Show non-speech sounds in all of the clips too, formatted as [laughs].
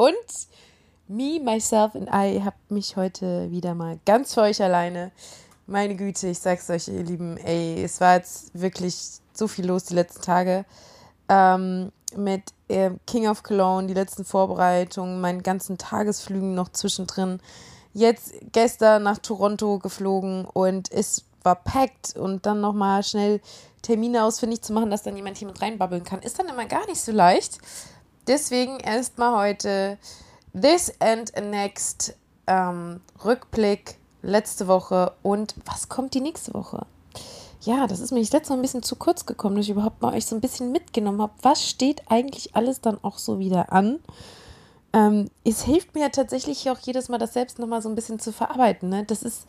Und me, myself and I habe mich heute wieder mal ganz für euch alleine. Meine Güte, ich sag's euch, ihr Lieben, ey, es war jetzt wirklich so viel los die letzten Tage. Ähm, mit äh, King of Cologne, die letzten Vorbereitungen, meinen ganzen Tagesflügen noch zwischendrin. Jetzt gestern nach Toronto geflogen und es war packed und dann nochmal schnell Termine ausfindig zu machen, dass dann jemand hier mit reinbabbeln kann, ist dann immer gar nicht so leicht. Deswegen erstmal heute This and Next ähm, Rückblick letzte Woche und was kommt die nächste Woche? Ja, das ist mir das letzte Mal ein bisschen zu kurz gekommen, dass ich überhaupt mal euch so ein bisschen mitgenommen habe. Was steht eigentlich alles dann auch so wieder an? Ähm, es hilft mir ja tatsächlich auch jedes Mal, das selbst nochmal so ein bisschen zu verarbeiten. Ne? Das ist,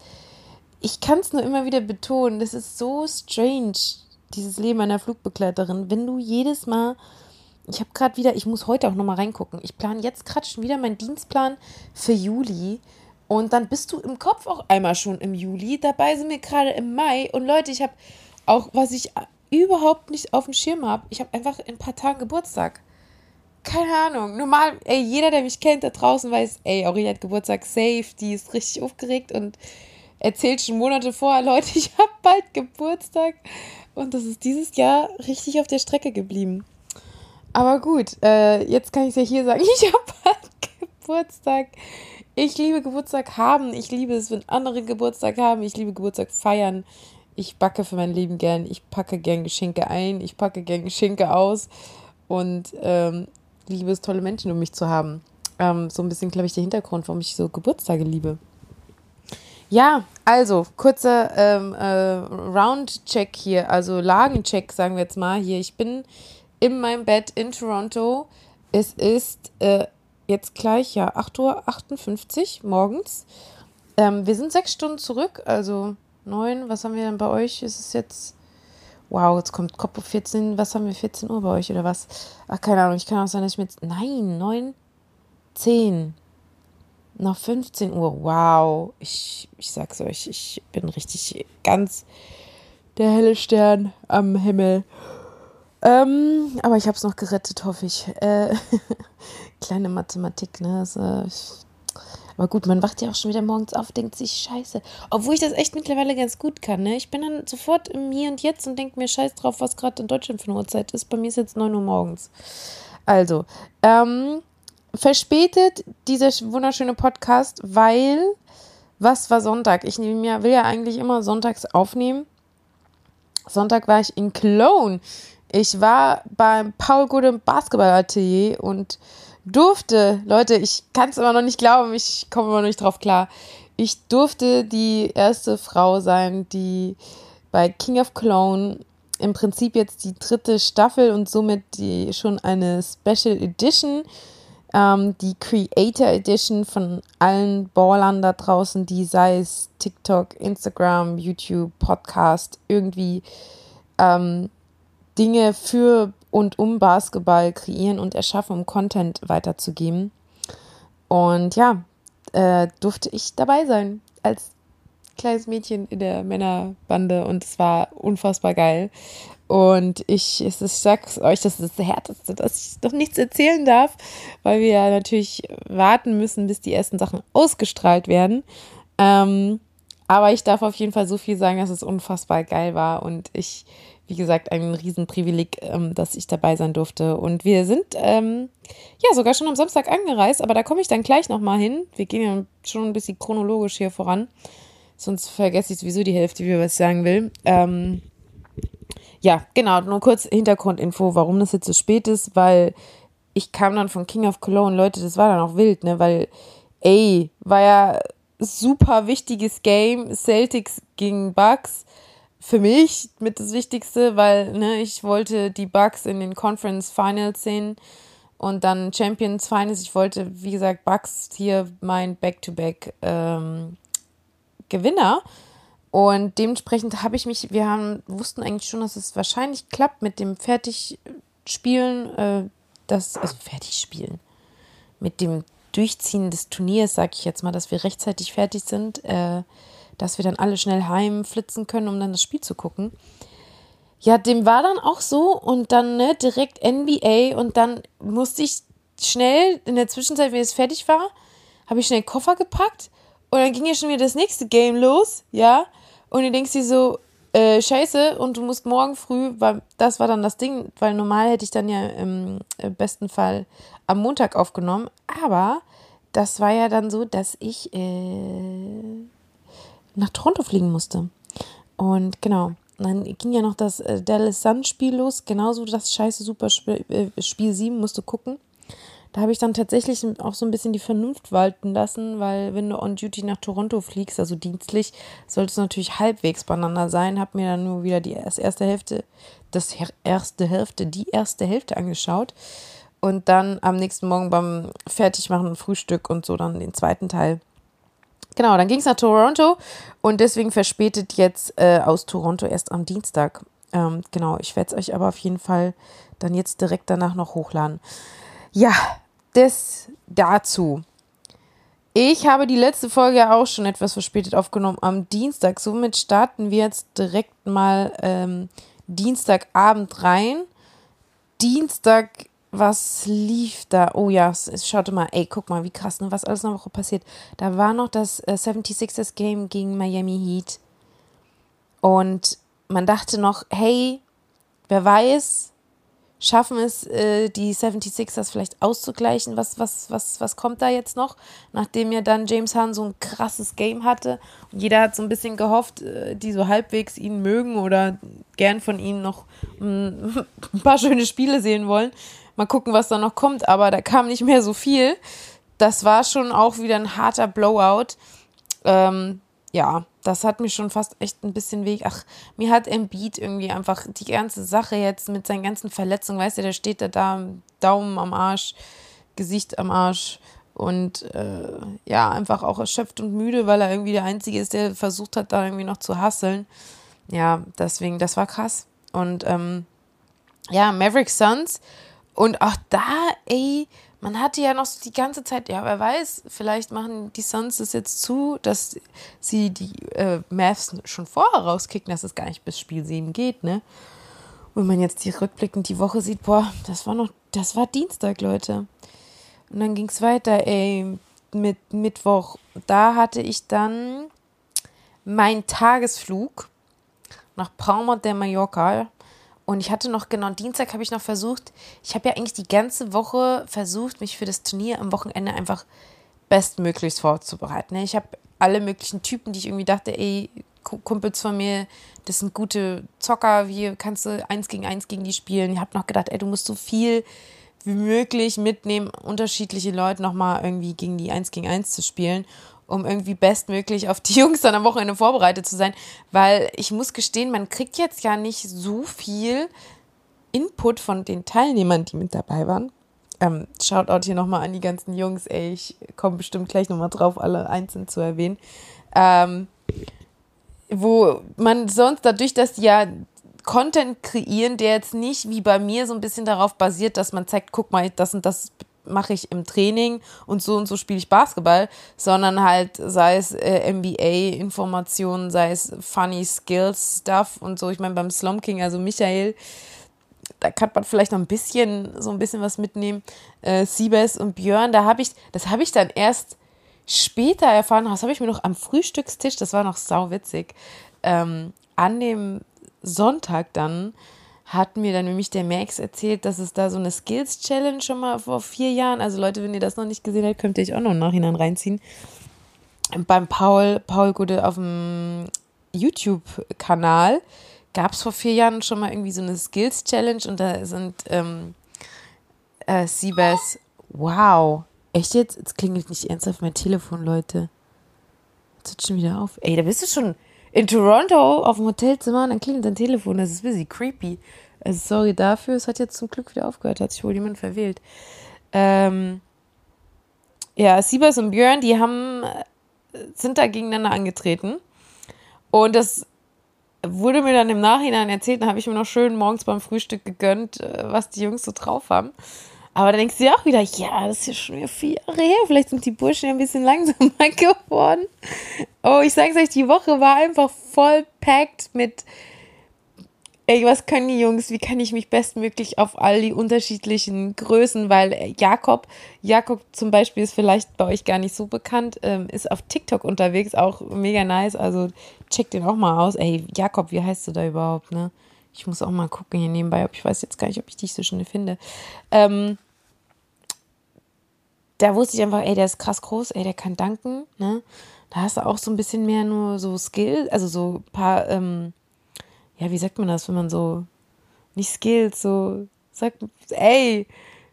ich kann es nur immer wieder betonen, das ist so strange, dieses Leben einer Flugbegleiterin, wenn du jedes Mal ich habe gerade wieder, ich muss heute auch nochmal reingucken. Ich plane jetzt gerade schon wieder meinen Dienstplan für Juli. Und dann bist du im Kopf auch einmal schon im Juli. Dabei sind wir gerade im Mai. Und Leute, ich habe auch, was ich überhaupt nicht auf dem Schirm habe, ich habe einfach in ein paar Tagen Geburtstag. Keine Ahnung. Normal, ey, jeder, der mich kennt da draußen, weiß, ey, Aurelia hat Geburtstag safe, die ist richtig aufgeregt und erzählt schon Monate vorher, [laughs] Leute, ich habe bald Geburtstag. Und das ist dieses Jahr richtig auf der Strecke geblieben. Aber gut, äh, jetzt kann ich es ja hier sagen, [laughs] ich habe bald Geburtstag. Ich liebe Geburtstag haben. Ich liebe es, wenn andere Geburtstag haben. Ich liebe Geburtstag feiern. Ich backe für mein Leben gern. Ich packe gern Geschenke ein. Ich packe gern Geschenke aus. Und ähm, liebe es, tolle Menschen um mich zu haben. Ähm, so ein bisschen, glaube ich, der Hintergrund, warum ich so Geburtstage liebe. Ja, also kurzer ähm, äh, Round-Check hier, also Lagencheck, sagen wir jetzt mal hier. Ich bin in meinem Bett in Toronto. Es ist äh, jetzt gleich, ja, 8.58 Uhr morgens. Ähm, wir sind sechs Stunden zurück, also neun. Was haben wir denn bei euch? Ist es jetzt. Wow, jetzt kommt Kopf auf 14. Was haben wir? 14 Uhr bei euch oder was? Ach, keine Ahnung. Ich kann auch sein, dass ich jetzt. Nein, 9, 10. Noch 15 Uhr. Wow. Ich, ich sag's euch, ich bin richtig ganz der helle Stern am Himmel. Ähm, aber ich habe es noch gerettet, hoffe ich. Äh, [laughs] kleine Mathematik, ne? Also, aber gut, man wacht ja auch schon wieder morgens auf, denkt sich, scheiße. Obwohl ich das echt mittlerweile ganz gut kann, ne? Ich bin dann sofort im Hier und Jetzt und denke mir, scheiß drauf, was gerade in Deutschland für eine Uhrzeit ist. Bei mir ist jetzt 9 Uhr morgens. Also, ähm, verspätet dieser wunderschöne Podcast, weil, was war Sonntag? Ich will ja eigentlich immer sonntags aufnehmen. Sonntag war ich in Cologne ich war beim Paul Gudem Basketballatelier und durfte, Leute, ich kann es immer noch nicht glauben, ich komme immer noch nicht drauf klar. Ich durfte die erste Frau sein, die bei King of Cologne im Prinzip jetzt die dritte Staffel und somit die schon eine Special Edition, ähm, die Creator Edition von allen Ballern da draußen, die sei es TikTok, Instagram, YouTube, Podcast, irgendwie ähm, Dinge für und um Basketball kreieren und erschaffen, um Content weiterzugeben. Und ja, äh, durfte ich dabei sein als kleines Mädchen in der Männerbande und es war unfassbar geil. Und ich, ich sag's euch, das ist das Härteste, dass ich noch nichts erzählen darf, weil wir ja natürlich warten müssen, bis die ersten Sachen ausgestrahlt werden. Ähm, aber ich darf auf jeden Fall so viel sagen, dass es unfassbar geil war und ich wie gesagt, ein Riesenprivileg, ähm, dass ich dabei sein durfte. Und wir sind ähm, ja sogar schon am Samstag angereist, aber da komme ich dann gleich nochmal hin. Wir gehen ja schon ein bisschen chronologisch hier voran. Sonst vergesse ich sowieso die Hälfte, wie ich was sagen will. Ähm, ja, genau, nur kurz Hintergrundinfo, warum das jetzt so spät ist, weil ich kam dann von King of Cologne, Leute, das war dann auch wild, ne, weil, ey, war ja super wichtiges Game, Celtics gegen Bucks für mich mit das Wichtigste, weil ne, ich wollte die Bugs in den Conference Finals sehen und dann Champions Finals. Ich wollte, wie gesagt, Bucks hier mein Back-to-Back ähm, Gewinner. Und dementsprechend habe ich mich, wir haben, wussten eigentlich schon, dass es wahrscheinlich klappt mit dem Fertigspielen, äh, das, also Fertigspielen, mit dem Durchziehen des Turniers, sage ich jetzt mal, dass wir rechtzeitig fertig sind, äh, dass wir dann alle schnell heimflitzen können, um dann das Spiel zu gucken. Ja, dem war dann auch so und dann ne, direkt NBA und dann musste ich schnell in der Zwischenzeit, wenn es fertig war, habe ich schnell Koffer gepackt und dann ging ja schon wieder das nächste Game los, ja. Und du denkst dir so, äh, scheiße, und du musst morgen früh, weil das war dann das Ding, weil normal hätte ich dann ja im besten Fall am Montag aufgenommen, aber das war ja dann so, dass ich äh, nach Toronto fliegen musste. Und genau, dann ging ja noch das äh, Dallas Sun Spiel los, genauso das scheiße Super äh, Spiel 7 musst du gucken. Da habe ich dann tatsächlich auch so ein bisschen die Vernunft walten lassen, weil wenn du on duty nach Toronto fliegst, also dienstlich, sollte es natürlich halbwegs beieinander sein. Habe mir dann nur wieder die erste Hälfte, das erste Hälfte, die erste Hälfte angeschaut und dann am nächsten Morgen beim Fertigmachen Frühstück und so dann den zweiten Teil. Genau, dann ging es nach Toronto und deswegen verspätet jetzt äh, aus Toronto erst am Dienstag. Ähm, genau, ich werde es euch aber auf jeden Fall dann jetzt direkt danach noch hochladen. Ja, das dazu. Ich habe die letzte Folge auch schon etwas verspätet aufgenommen am Dienstag. Somit starten wir jetzt direkt mal ähm, Dienstagabend rein. Dienstag, was lief da? Oh ja, schaut mal, ey, guck mal, wie krass, ne, was alles Woche passiert. Da war noch das äh, 76ers Game gegen Miami Heat. Und man dachte noch, hey, wer weiß, schaffen es, äh, die 76ers vielleicht auszugleichen? Was, was, was, was kommt da jetzt noch? Nachdem ja dann James Hahn so ein krasses Game hatte und jeder hat so ein bisschen gehofft, äh, die so halbwegs ihn mögen oder gern von ihnen noch mm, [laughs] ein paar schöne Spiele sehen wollen. Mal gucken, was da noch kommt, aber da kam nicht mehr so viel. Das war schon auch wieder ein harter Blowout. Ähm, ja, das hat mir schon fast echt ein bisschen weg. Ach, mir hat Embiid irgendwie einfach die ganze Sache jetzt mit seinen ganzen Verletzungen, weißt du, der steht da da, Daumen am Arsch, Gesicht am Arsch und äh, ja, einfach auch erschöpft und müde, weil er irgendwie der Einzige ist, der versucht hat, da irgendwie noch zu hasseln. Ja, deswegen, das war krass. Und ähm, ja, Maverick Suns und auch da, ey, man hatte ja noch die ganze Zeit, ja, wer weiß, vielleicht machen die Suns es jetzt zu, dass sie die äh, Mavs schon vorher rauskicken, dass es gar nicht bis Spiel 7 geht, ne? Wenn man jetzt die rückblickend die Woche sieht, boah, das war noch, das war Dienstag, Leute. Und dann ging es weiter, ey, mit Mittwoch. Da hatte ich dann meinen Tagesflug nach Palma de Mallorca und ich hatte noch, genau, Dienstag habe ich noch versucht, ich habe ja eigentlich die ganze Woche versucht, mich für das Turnier am Wochenende einfach bestmöglichst vorzubereiten. Ne? Ich habe alle möglichen Typen, die ich irgendwie dachte, ey, Kumpels von mir, das sind gute Zocker, wie kannst du eins gegen eins gegen die spielen. Ich habe noch gedacht, ey, du musst so viel wie möglich mitnehmen, unterschiedliche Leute nochmal irgendwie gegen die eins gegen eins zu spielen um irgendwie bestmöglich auf die [laughs] Jungs dann am Wochenende vorbereitet zu sein. Weil ich muss gestehen, man kriegt jetzt ja nicht so viel Input von den Teilnehmern, die mit dabei waren. Ähm, Shoutout hier nochmal an die ganzen Jungs, ey, ich komme bestimmt gleich nochmal drauf, alle einzeln zu erwähnen. Ähm, wo man sonst dadurch, dass die ja Content kreieren, der jetzt nicht wie bei mir so ein bisschen darauf basiert, dass man zeigt, guck mal, das und das mache ich im Training und so und so spiele ich Basketball, sondern halt sei es äh, MBA-Informationen, sei es Funny Skills Stuff und so. Ich meine, beim Slum King, also Michael, da kann man vielleicht noch ein bisschen, so ein bisschen was mitnehmen. Äh, Siebes und Björn, da habe ich, das habe ich dann erst später erfahren, das habe ich mir noch am Frühstückstisch, das war noch sauwitzig, ähm, an dem Sonntag dann hat mir dann nämlich der Max erzählt, dass es da so eine Skills Challenge schon mal vor vier Jahren, also Leute, wenn ihr das noch nicht gesehen habt, könnt ihr euch auch noch im Nachhinein reinziehen. Beim Paul, Paul Gude auf dem YouTube-Kanal gab es vor vier Jahren schon mal irgendwie so eine Skills Challenge und da sind ähm, äh, Siebes, wow, echt jetzt? Jetzt klingelt nicht ernsthaft mein Telefon, Leute. Jetzt schon wieder auf. Ey, da bist du schon in Toronto auf dem Hotelzimmer und dann klingelt dein Telefon. Das ist busy creepy. Also sorry dafür. Es hat jetzt zum Glück wieder aufgehört. Hat sich wohl jemand verwählt. Ähm, ja, Siebers und Björn, die haben, sind da gegeneinander angetreten. Und das wurde mir dann im Nachhinein erzählt, dann habe ich mir noch schön morgens beim Frühstück gegönnt, äh, was die Jungs so drauf haben. Aber dann denkst du dir auch wieder, ja, das ist ja schon wieder vier Jahre her. Vielleicht sind die Burschen ja ein bisschen langsamer [laughs] geworden. Oh, ich sag's euch, die Woche war einfach voll packt mit ey, was können die Jungs? Wie kann ich mich bestmöglich auf all die unterschiedlichen Größen, weil äh, Jakob, Jakob zum Beispiel ist vielleicht bei euch gar nicht so bekannt, ähm, ist auf TikTok unterwegs, auch mega nice, also check den auch mal aus. Ey, Jakob, wie heißt du da überhaupt, ne? Ich muss auch mal gucken hier nebenbei, ob ich weiß jetzt gar nicht, ob ich dich so schnell finde. Ähm, da wusste ich einfach, ey, der ist krass groß, ey, der kann danken, ne? Da hast du auch so ein bisschen mehr nur so Skill, also so ein paar, ähm, ja, wie sagt man das, wenn man so, nicht Skills, so, sagt, ey,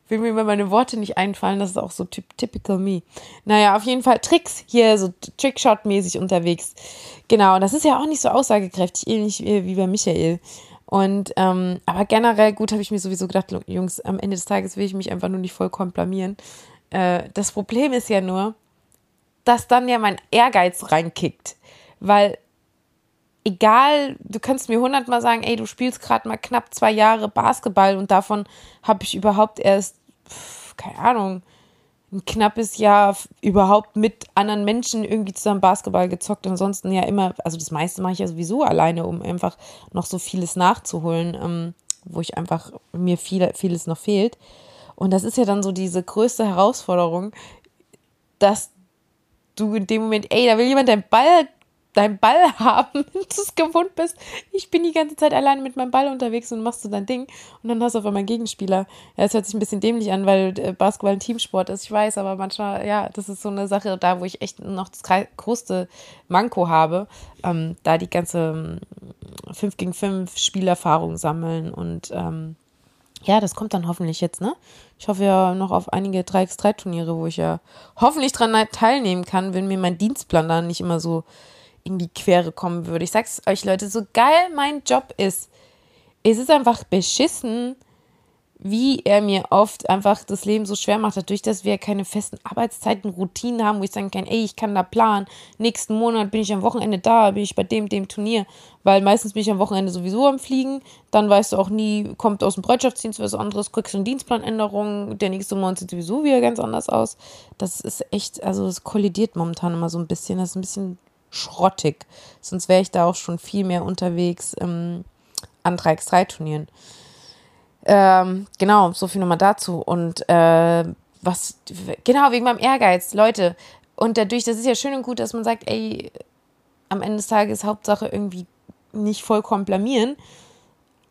will mir meine Worte nicht einfallen, das ist auch so typ, typical me. Naja, auf jeden Fall Tricks hier, so Trickshot-mäßig unterwegs. Genau, das ist ja auch nicht so aussagekräftig, ähnlich wie bei Michael. Und, ähm, aber generell, gut, habe ich mir sowieso gedacht, Jungs, am Ende des Tages will ich mich einfach nur nicht vollkommen blamieren. Äh, das Problem ist ja nur, dass dann ja mein Ehrgeiz reinkickt. Weil egal, du kannst mir hundertmal sagen, ey, du spielst gerade mal knapp zwei Jahre Basketball und davon habe ich überhaupt erst, keine Ahnung, ein knappes Jahr überhaupt mit anderen Menschen irgendwie zusammen Basketball gezockt. Ansonsten ja immer, also das meiste mache ich ja sowieso alleine, um einfach noch so vieles nachzuholen, ähm, wo ich einfach mir viel, vieles noch fehlt. Und das ist ja dann so diese größte Herausforderung, dass du in dem Moment, ey, da will jemand deinen Ball deinen Ball [laughs] haben, wenn du es gewohnt bist. Ich bin die ganze Zeit allein mit meinem Ball unterwegs und machst du dein Ding und dann hast du auf einmal einen Gegenspieler. Ja, es hört sich ein bisschen dämlich an, weil äh, Basketball ein Teamsport ist, ich weiß, aber manchmal, ja, das ist so eine Sache da, wo ich echt noch das größte Manko habe, ähm, da die ganze 5 ähm, gegen 5 Spielerfahrung sammeln und ähm, ja, das kommt dann hoffentlich jetzt, ne? Ich hoffe ja noch auf einige 3x3-Turniere, wo ich ja hoffentlich dran teilnehmen kann, wenn mir mein Dienstplan dann nicht immer so in die Quere kommen würde. Ich sag's euch, Leute, so geil mein Job ist, es ist einfach beschissen, wie er mir oft einfach das Leben so schwer macht, dadurch, dass wir keine festen Arbeitszeiten, Routinen haben, wo ich sagen kann, ey, ich kann da planen, nächsten Monat bin ich am Wochenende da, bin ich bei dem, dem Turnier, weil meistens bin ich am Wochenende sowieso am Fliegen, dann weißt du auch nie, kommt aus dem Bereitschaftsdienst was anderes, kriegst du eine Dienstplanänderung, der nächste Monat sieht sowieso wieder ganz anders aus. Das ist echt, also es kollidiert momentan immer so ein bisschen, das ist ein bisschen schrottig. Sonst wäre ich da auch schon viel mehr unterwegs ähm, an 3x3-Turnieren. Ähm, genau, so viel nochmal dazu. Und äh, was, genau, wegen meinem Ehrgeiz, Leute. Und dadurch, das ist ja schön und gut, dass man sagt, ey, am Ende des Tages Hauptsache irgendwie nicht vollkommen blamieren.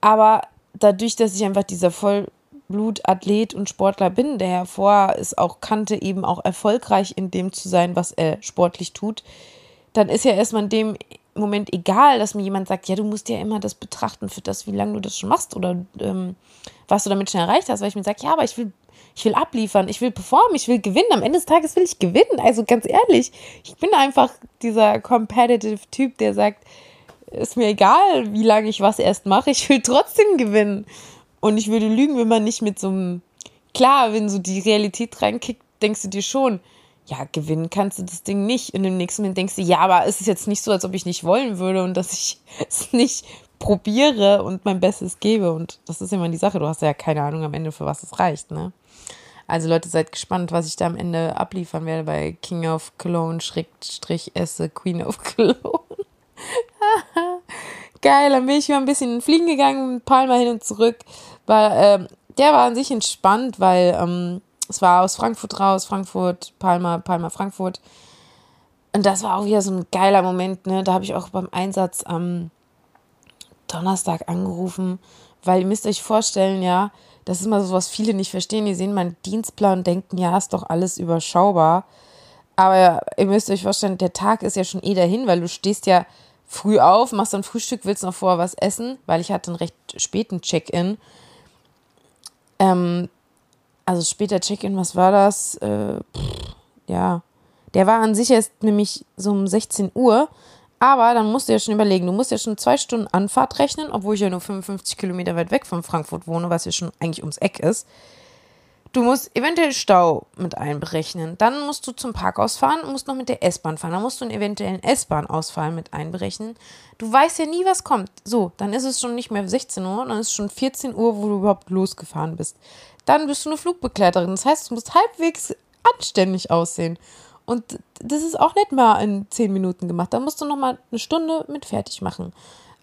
Aber dadurch, dass ich einfach dieser Vollblutathlet und Sportler bin, der hervor ist auch kannte, eben auch erfolgreich in dem zu sein, was er sportlich tut, dann ist ja erstmal in dem Moment egal, dass mir jemand sagt, ja, du musst ja immer das betrachten für das, wie lange du das schon machst oder ähm, was du damit schon erreicht hast, weil ich mir sage, ja, aber ich will, ich will abliefern, ich will performen, ich will gewinnen. Am Ende des Tages will ich gewinnen. Also ganz ehrlich, ich bin einfach dieser competitive Typ, der sagt, ist mir egal, wie lange ich was erst mache, ich will trotzdem gewinnen. Und ich würde lügen, wenn man nicht mit so einem, klar, wenn so die Realität reinkickt, denkst du dir schon, ja, gewinnen kannst du das Ding nicht. Und im nächsten Moment denkst du, ja, aber es ist jetzt nicht so, als ob ich nicht wollen würde und dass ich [laughs] es nicht probiere und mein Bestes gebe. Und das ist immer die Sache. Du hast ja keine Ahnung am Ende, für was es reicht, ne? Also Leute, seid gespannt, was ich da am Ende abliefern werde bei King of Cologne, Schrägstrich esse Queen of [laughs] Cologne. Geil, dann bin ich mal ein bisschen fliegen gegangen, ein paar Mal hin und zurück. Weil, ähm, der war an sich entspannt, weil ähm, es war aus Frankfurt raus, Frankfurt, Palma, Palma, Frankfurt. Und das war auch wieder so ein geiler Moment, ne? Da habe ich auch beim Einsatz am Donnerstag angerufen, weil ihr müsst euch vorstellen, ja, das ist immer so, was viele nicht verstehen. Die sehen meinen Dienstplan und denken, ja, ist doch alles überschaubar. Aber ihr müsst euch vorstellen, der Tag ist ja schon eh dahin, weil du stehst ja früh auf, machst dann Frühstück, willst noch vorher was essen, weil ich hatte einen recht späten Check-in. Ähm, also später Check-in, was war das? Äh, pff, ja, der war an sich erst nämlich so um 16 Uhr. Aber dann musst du ja schon überlegen, du musst ja schon zwei Stunden Anfahrt rechnen, obwohl ich ja nur 55 Kilometer weit weg von Frankfurt wohne, was ja schon eigentlich ums Eck ist. Du musst eventuell Stau mit einberechnen. Dann musst du zum Parkhaus fahren und musst noch mit der S-Bahn fahren. Dann musst du einen eventuellen S-Bahn-Ausfall mit einberechnen. Du weißt ja nie, was kommt. So, dann ist es schon nicht mehr 16 Uhr, dann ist es schon 14 Uhr, wo du überhaupt losgefahren bist. Dann bist du eine Flugbegleiterin. Das heißt, du musst halbwegs anständig aussehen. Und das ist auch nicht mal in 10 Minuten gemacht. Da musst du noch mal eine Stunde mit fertig machen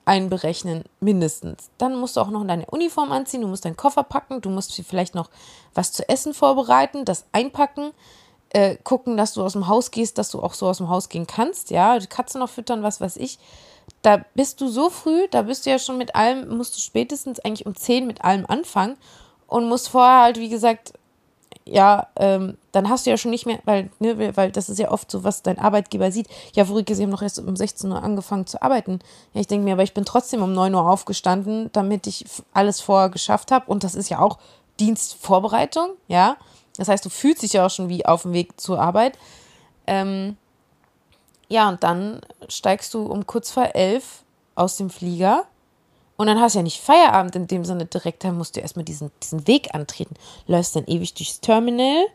einberechnen, mindestens. Dann musst du auch noch deine Uniform anziehen, du musst deinen Koffer packen, du musst vielleicht noch was zu essen vorbereiten, das einpacken, äh, gucken, dass du aus dem Haus gehst, dass du auch so aus dem Haus gehen kannst, ja, die Katze noch füttern, was weiß ich. Da bist du so früh, da bist du ja schon mit allem, musst du spätestens eigentlich um 10 mit allem anfangen und musst vorher halt, wie gesagt, ja, ähm, dann hast du ja schon nicht mehr, weil, ne, weil das ist ja oft so, was dein Arbeitgeber sieht. Ja, Verrückte, sie haben noch erst um 16 Uhr angefangen zu arbeiten. Ja, ich denke mir, aber ich bin trotzdem um 9 Uhr aufgestanden, damit ich alles vorher geschafft habe. Und das ist ja auch Dienstvorbereitung, ja. Das heißt, du fühlst dich ja auch schon wie auf dem Weg zur Arbeit. Ähm, ja, und dann steigst du um kurz vor elf aus dem Flieger und dann hast du ja nicht Feierabend in dem Sinne direkt, dann musst du erstmal diesen, diesen Weg antreten. Läufst dann ewig durchs Terminal,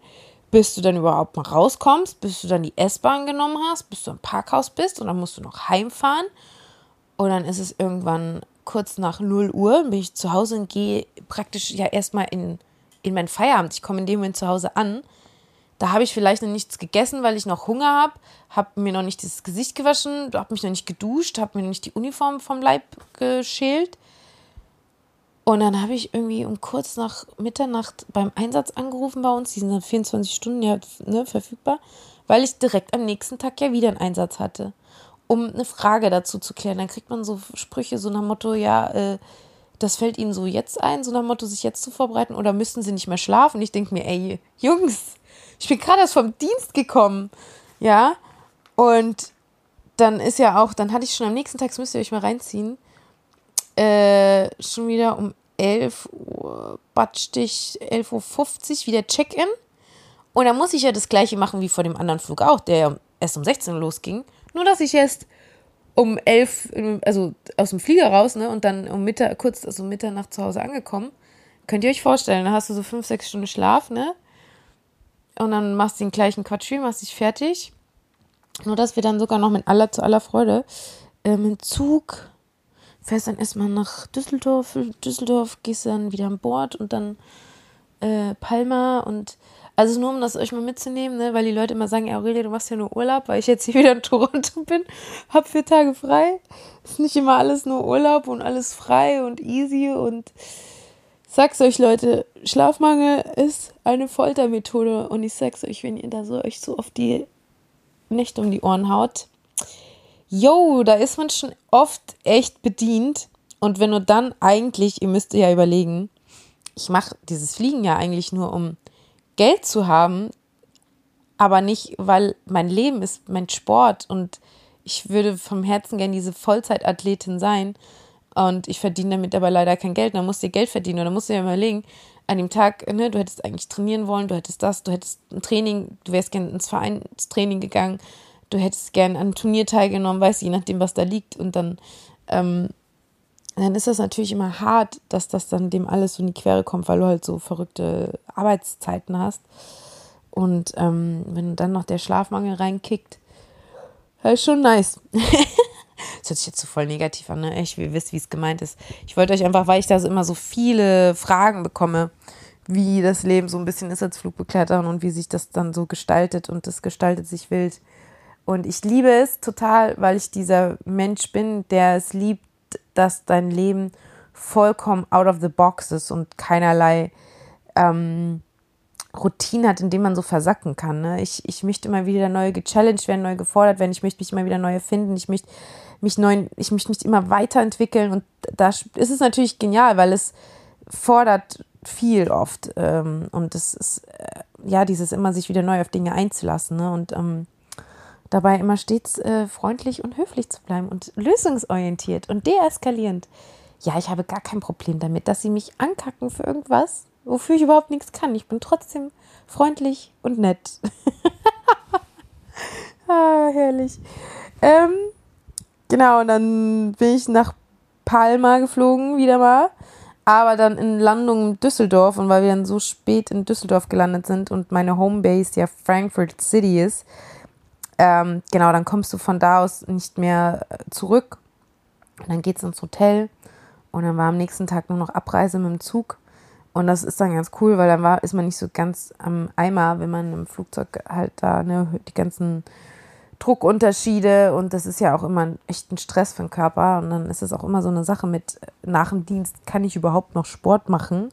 bis du dann überhaupt mal rauskommst, bis du dann die S-Bahn genommen hast, bis du im Parkhaus bist und dann musst du noch heimfahren. Und dann ist es irgendwann kurz nach 0 Uhr, bin ich zu Hause und gehe praktisch ja erstmal in, in meinen Feierabend. Ich komme in dem Moment zu Hause an. Da habe ich vielleicht noch nichts gegessen, weil ich noch Hunger habe, habe mir noch nicht das Gesicht gewaschen, habe mich noch nicht geduscht, habe mir noch nicht die Uniform vom Leib geschält. Und dann habe ich irgendwie um kurz nach Mitternacht beim Einsatz angerufen bei uns. Die sind dann 24 Stunden ja ne, verfügbar, weil ich direkt am nächsten Tag ja wieder einen Einsatz hatte, um eine Frage dazu zu klären. Dann kriegt man so Sprüche so nach Motto, ja, äh, das fällt Ihnen so jetzt ein, so nach Motto, sich jetzt zu vorbereiten oder müssten Sie nicht mehr schlafen? Ich denke mir, ey, Jungs, ich bin gerade erst vom Dienst gekommen. Ja. Und dann ist ja auch, dann hatte ich schon am nächsten Tag, das müsst ihr euch mal reinziehen, äh, schon wieder um 11 Uhr, Badstich, 11.50 Uhr wieder Check-in. Und dann muss ich ja das gleiche machen wie vor dem anderen Flug auch, der erst um 16 Uhr losging. Nur, dass ich erst um 11, also aus dem Flieger raus, ne, und dann um Mittag, kurz, also Mitternacht zu Hause angekommen. Könnt ihr euch vorstellen, da hast du so 5, 6 Stunden Schlaf, ne? Und dann machst du den gleichen Quatsch, machst dich fertig. Nur, dass wir dann sogar noch mit aller zu aller Freude äh, mit Zug fährst dann erstmal nach Düsseldorf. Düsseldorf gehst dann wieder an Bord und dann äh, Palma und also nur um das euch mal mitzunehmen, ne, weil die Leute immer sagen, Aurelia, du machst ja nur Urlaub, weil ich jetzt hier wieder in Toronto [laughs] bin, hab vier Tage frei. Ist nicht immer alles nur Urlaub und alles frei und easy und sag's euch, Leute, Schlafmangel ist eine Foltermethode und ich sag's euch, wenn ihr da so euch so auf die Nächte um die Ohren haut, yo, da ist man schon oft echt bedient und wenn du dann eigentlich, ihr müsst ja überlegen, ich mache dieses Fliegen ja eigentlich nur, um Geld zu haben, aber nicht, weil mein Leben ist mein Sport und ich würde vom Herzen gern diese Vollzeitathletin sein und ich verdiene damit aber leider kein Geld. Dann musst du dir Geld verdienen. Oder musst du dir überlegen, an dem Tag, ne, du hättest eigentlich trainieren wollen, du hättest das, du hättest ein Training, du wärst gerne ins Vereinstraining gegangen, du hättest gerne an einem Turnier teilgenommen, weißt du, je nachdem, was da liegt. Und dann, ähm, dann ist das natürlich immer hart, dass das dann dem alles so in die Quere kommt, weil du halt so verrückte Arbeitszeiten hast. Und ähm, wenn dann noch der Schlafmangel reinkickt, ist schon nice. [laughs] Hört sich jetzt so voll negativ an, ne? Ich will wissen, wie es gemeint ist. Ich wollte euch einfach, weil ich da so immer so viele Fragen bekomme, wie das Leben so ein bisschen ist als Flugbegleiterin und wie sich das dann so gestaltet und das gestaltet sich wild. Und ich liebe es total, weil ich dieser Mensch bin, der es liebt, dass dein Leben vollkommen out of the box ist und keinerlei ähm, Routine hat, in dem man so versacken kann. Ne? Ich, ich möchte immer wieder neu gechallenged werden, neu gefordert werden. Ich möchte mich immer wieder neu erfinden. Ich möchte mich neu, ich mich immer weiterentwickeln. Und da ist es natürlich genial, weil es fordert viel oft. Ähm, und es ist, äh, ja, dieses immer sich wieder neu auf Dinge einzulassen. Ne? Und ähm, dabei immer stets äh, freundlich und höflich zu bleiben und lösungsorientiert und deeskalierend. Ja, ich habe gar kein Problem damit, dass sie mich ankacken für irgendwas wofür ich überhaupt nichts kann. Ich bin trotzdem freundlich und nett. [laughs] ah, herrlich. Ähm, genau, und dann bin ich nach Palma geflogen, wieder mal. Aber dann in Landung in Düsseldorf und weil wir dann so spät in Düsseldorf gelandet sind und meine Homebase ja Frankfurt City ist, ähm, genau, dann kommst du von da aus nicht mehr zurück. Und dann geht's ins Hotel und dann war am nächsten Tag nur noch Abreise mit dem Zug. Und das ist dann ganz cool, weil dann war, ist man nicht so ganz am Eimer, wenn man im Flugzeug halt da ne, die ganzen Druckunterschiede und das ist ja auch immer echt ein Stress für den Körper. Und dann ist es auch immer so eine Sache mit, nach dem Dienst kann ich überhaupt noch Sport machen,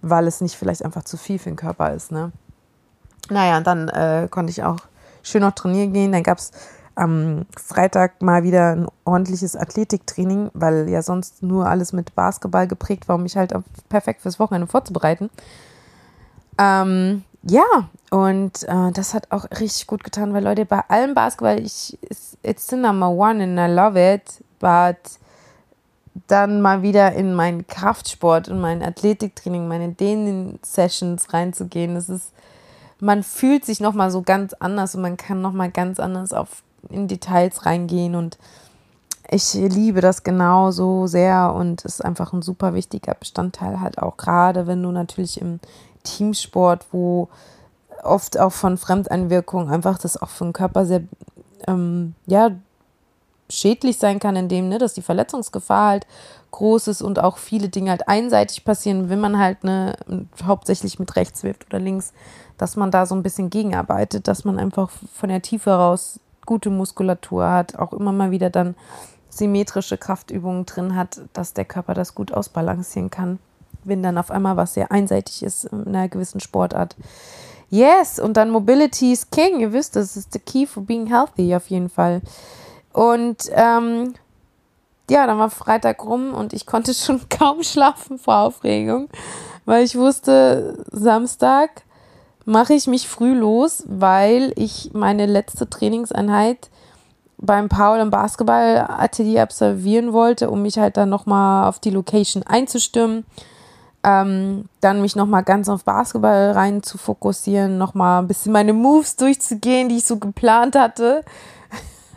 weil es nicht vielleicht einfach zu viel für den Körper ist. Ne? Naja, und dann äh, konnte ich auch schön noch trainieren gehen. Dann gab es am Freitag mal wieder ein ordentliches Athletiktraining, weil ja sonst nur alles mit Basketball geprägt war, um mich halt perfekt fürs Wochenende vorzubereiten. Ähm, ja, und äh, das hat auch richtig gut getan, weil Leute, bei allem Basketball, ich, it's, the number one and I love it, but dann mal wieder in meinen Kraftsport und mein Athletiktraining, meine Dehnen-Sessions reinzugehen, das ist, man fühlt sich nochmal so ganz anders und man kann nochmal ganz anders auf, in Details reingehen und ich liebe das genauso sehr und ist einfach ein super wichtiger Bestandteil halt auch gerade, wenn du natürlich im Teamsport, wo oft auch von Fremdeinwirkungen einfach das auch für den Körper sehr, ähm, ja, schädlich sein kann, indem, ne, dass die Verletzungsgefahr halt groß ist und auch viele Dinge halt einseitig passieren, wenn man halt ne, hauptsächlich mit rechts wirft oder links, dass man da so ein bisschen gegenarbeitet, dass man einfach von der Tiefe raus gute Muskulatur hat, auch immer mal wieder dann symmetrische Kraftübungen drin hat, dass der Körper das gut ausbalancieren kann wenn dann auf einmal was sehr einseitig ist in einer gewissen Sportart. Yes, und dann Mobility is King. Ihr wisst, das ist the key for being healthy auf jeden Fall. Und ähm, ja, dann war Freitag rum und ich konnte [laughs] schon kaum schlafen vor Aufregung, weil ich wusste, Samstag mache ich mich früh los, weil ich meine letzte Trainingseinheit beim Paul im Basketballatelier absolvieren wollte, um mich halt dann nochmal auf die Location einzustimmen ähm, dann mich nochmal ganz auf Basketball rein zu fokussieren, nochmal ein bisschen meine Moves durchzugehen, die ich so geplant hatte.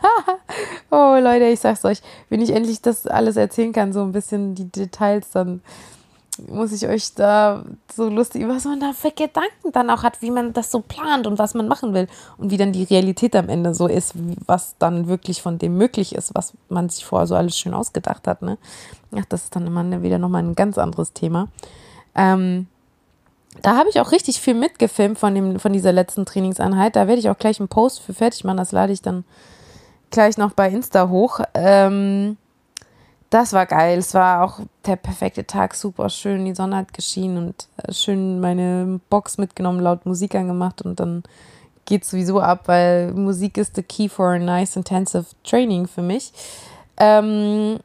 [laughs] oh Leute, ich sag's euch, wenn ich endlich das alles erzählen kann, so ein bisschen die Details, dann muss ich euch da so lustig, was man da für Gedanken dann auch hat, wie man das so plant und was man machen will und wie dann die Realität am Ende so ist, was dann wirklich von dem möglich ist, was man sich vorher so alles schön ausgedacht hat. Ne? Ach, das ist dann immer wieder nochmal ein ganz anderes Thema. Ähm, da habe ich auch richtig viel mitgefilmt von, dem, von dieser letzten Trainingseinheit. Da werde ich auch gleich einen Post für fertig machen. Das lade ich dann gleich noch bei Insta hoch. Ähm, das war geil. Es war auch der perfekte Tag, super schön. Die Sonne hat geschienen und äh, schön meine Box mitgenommen, laut Musik angemacht und dann geht sowieso ab, weil Musik ist the key for a nice intensive training für mich. Ähm,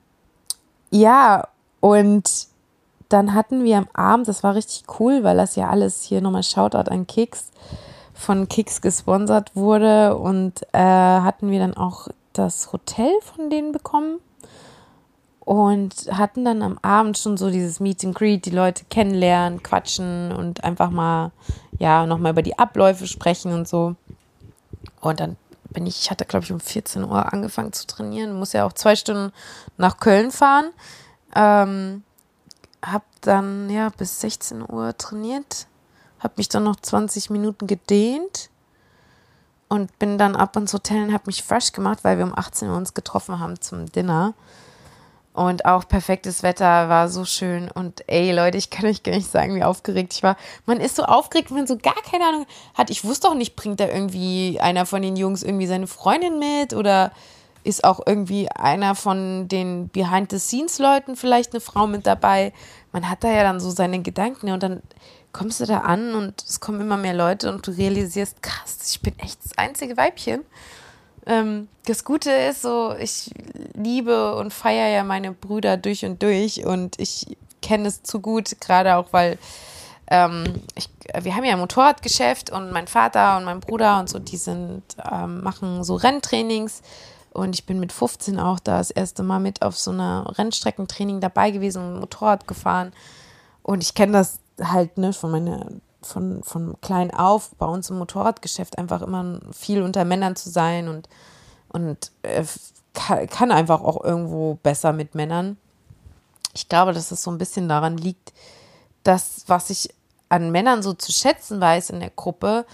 ja, und dann hatten wir am Abend, das war richtig cool, weil das ja alles hier nochmal Shoutout an Kicks von Kicks gesponsert wurde und äh, hatten wir dann auch das Hotel von denen bekommen und hatten dann am Abend schon so dieses Meet and Greet, die Leute kennenlernen, quatschen und einfach mal, ja, nochmal über die Abläufe sprechen und so. Und dann bin ich, ich hatte glaube ich um 14 Uhr angefangen zu trainieren, muss ja auch zwei Stunden nach Köln fahren. Ähm, hab dann ja bis 16 Uhr trainiert, hab mich dann noch 20 Minuten gedehnt und bin dann ab ins Hotel und hab mich fresh gemacht, weil wir um 18 Uhr uns getroffen haben zum Dinner. Und auch perfektes Wetter war so schön. Und ey, Leute, ich kann euch gar nicht sagen, wie aufgeregt ich war. Man ist so aufgeregt, wenn man so gar keine Ahnung hat. Ich wusste auch nicht, bringt da irgendwie einer von den Jungs irgendwie seine Freundin mit oder ist auch irgendwie einer von den Behind-the-Scenes-Leuten vielleicht eine Frau mit dabei. Man hat da ja dann so seine Gedanken und dann kommst du da an und es kommen immer mehr Leute und du realisierst, krass, ich bin echt das einzige Weibchen. Ähm, das Gute ist so, ich liebe und feiere ja meine Brüder durch und durch und ich kenne es zu gut, gerade auch weil ähm, ich, wir haben ja ein Motorradgeschäft und mein Vater und mein Bruder und so, die sind, ähm, machen so Renntrainings und ich bin mit 15 auch da das erste Mal mit auf so einer Rennstreckentraining dabei gewesen und Motorrad gefahren. Und ich kenne das halt ne, von meiner von, von klein auf bei uns im Motorradgeschäft einfach immer viel unter Männern zu sein und, und äh, kann, einfach auch irgendwo besser mit Männern. ich glaube, dass es so ein bisschen daran liegt, dass was ich an Männern so zu schätzen weiß in der Gruppe,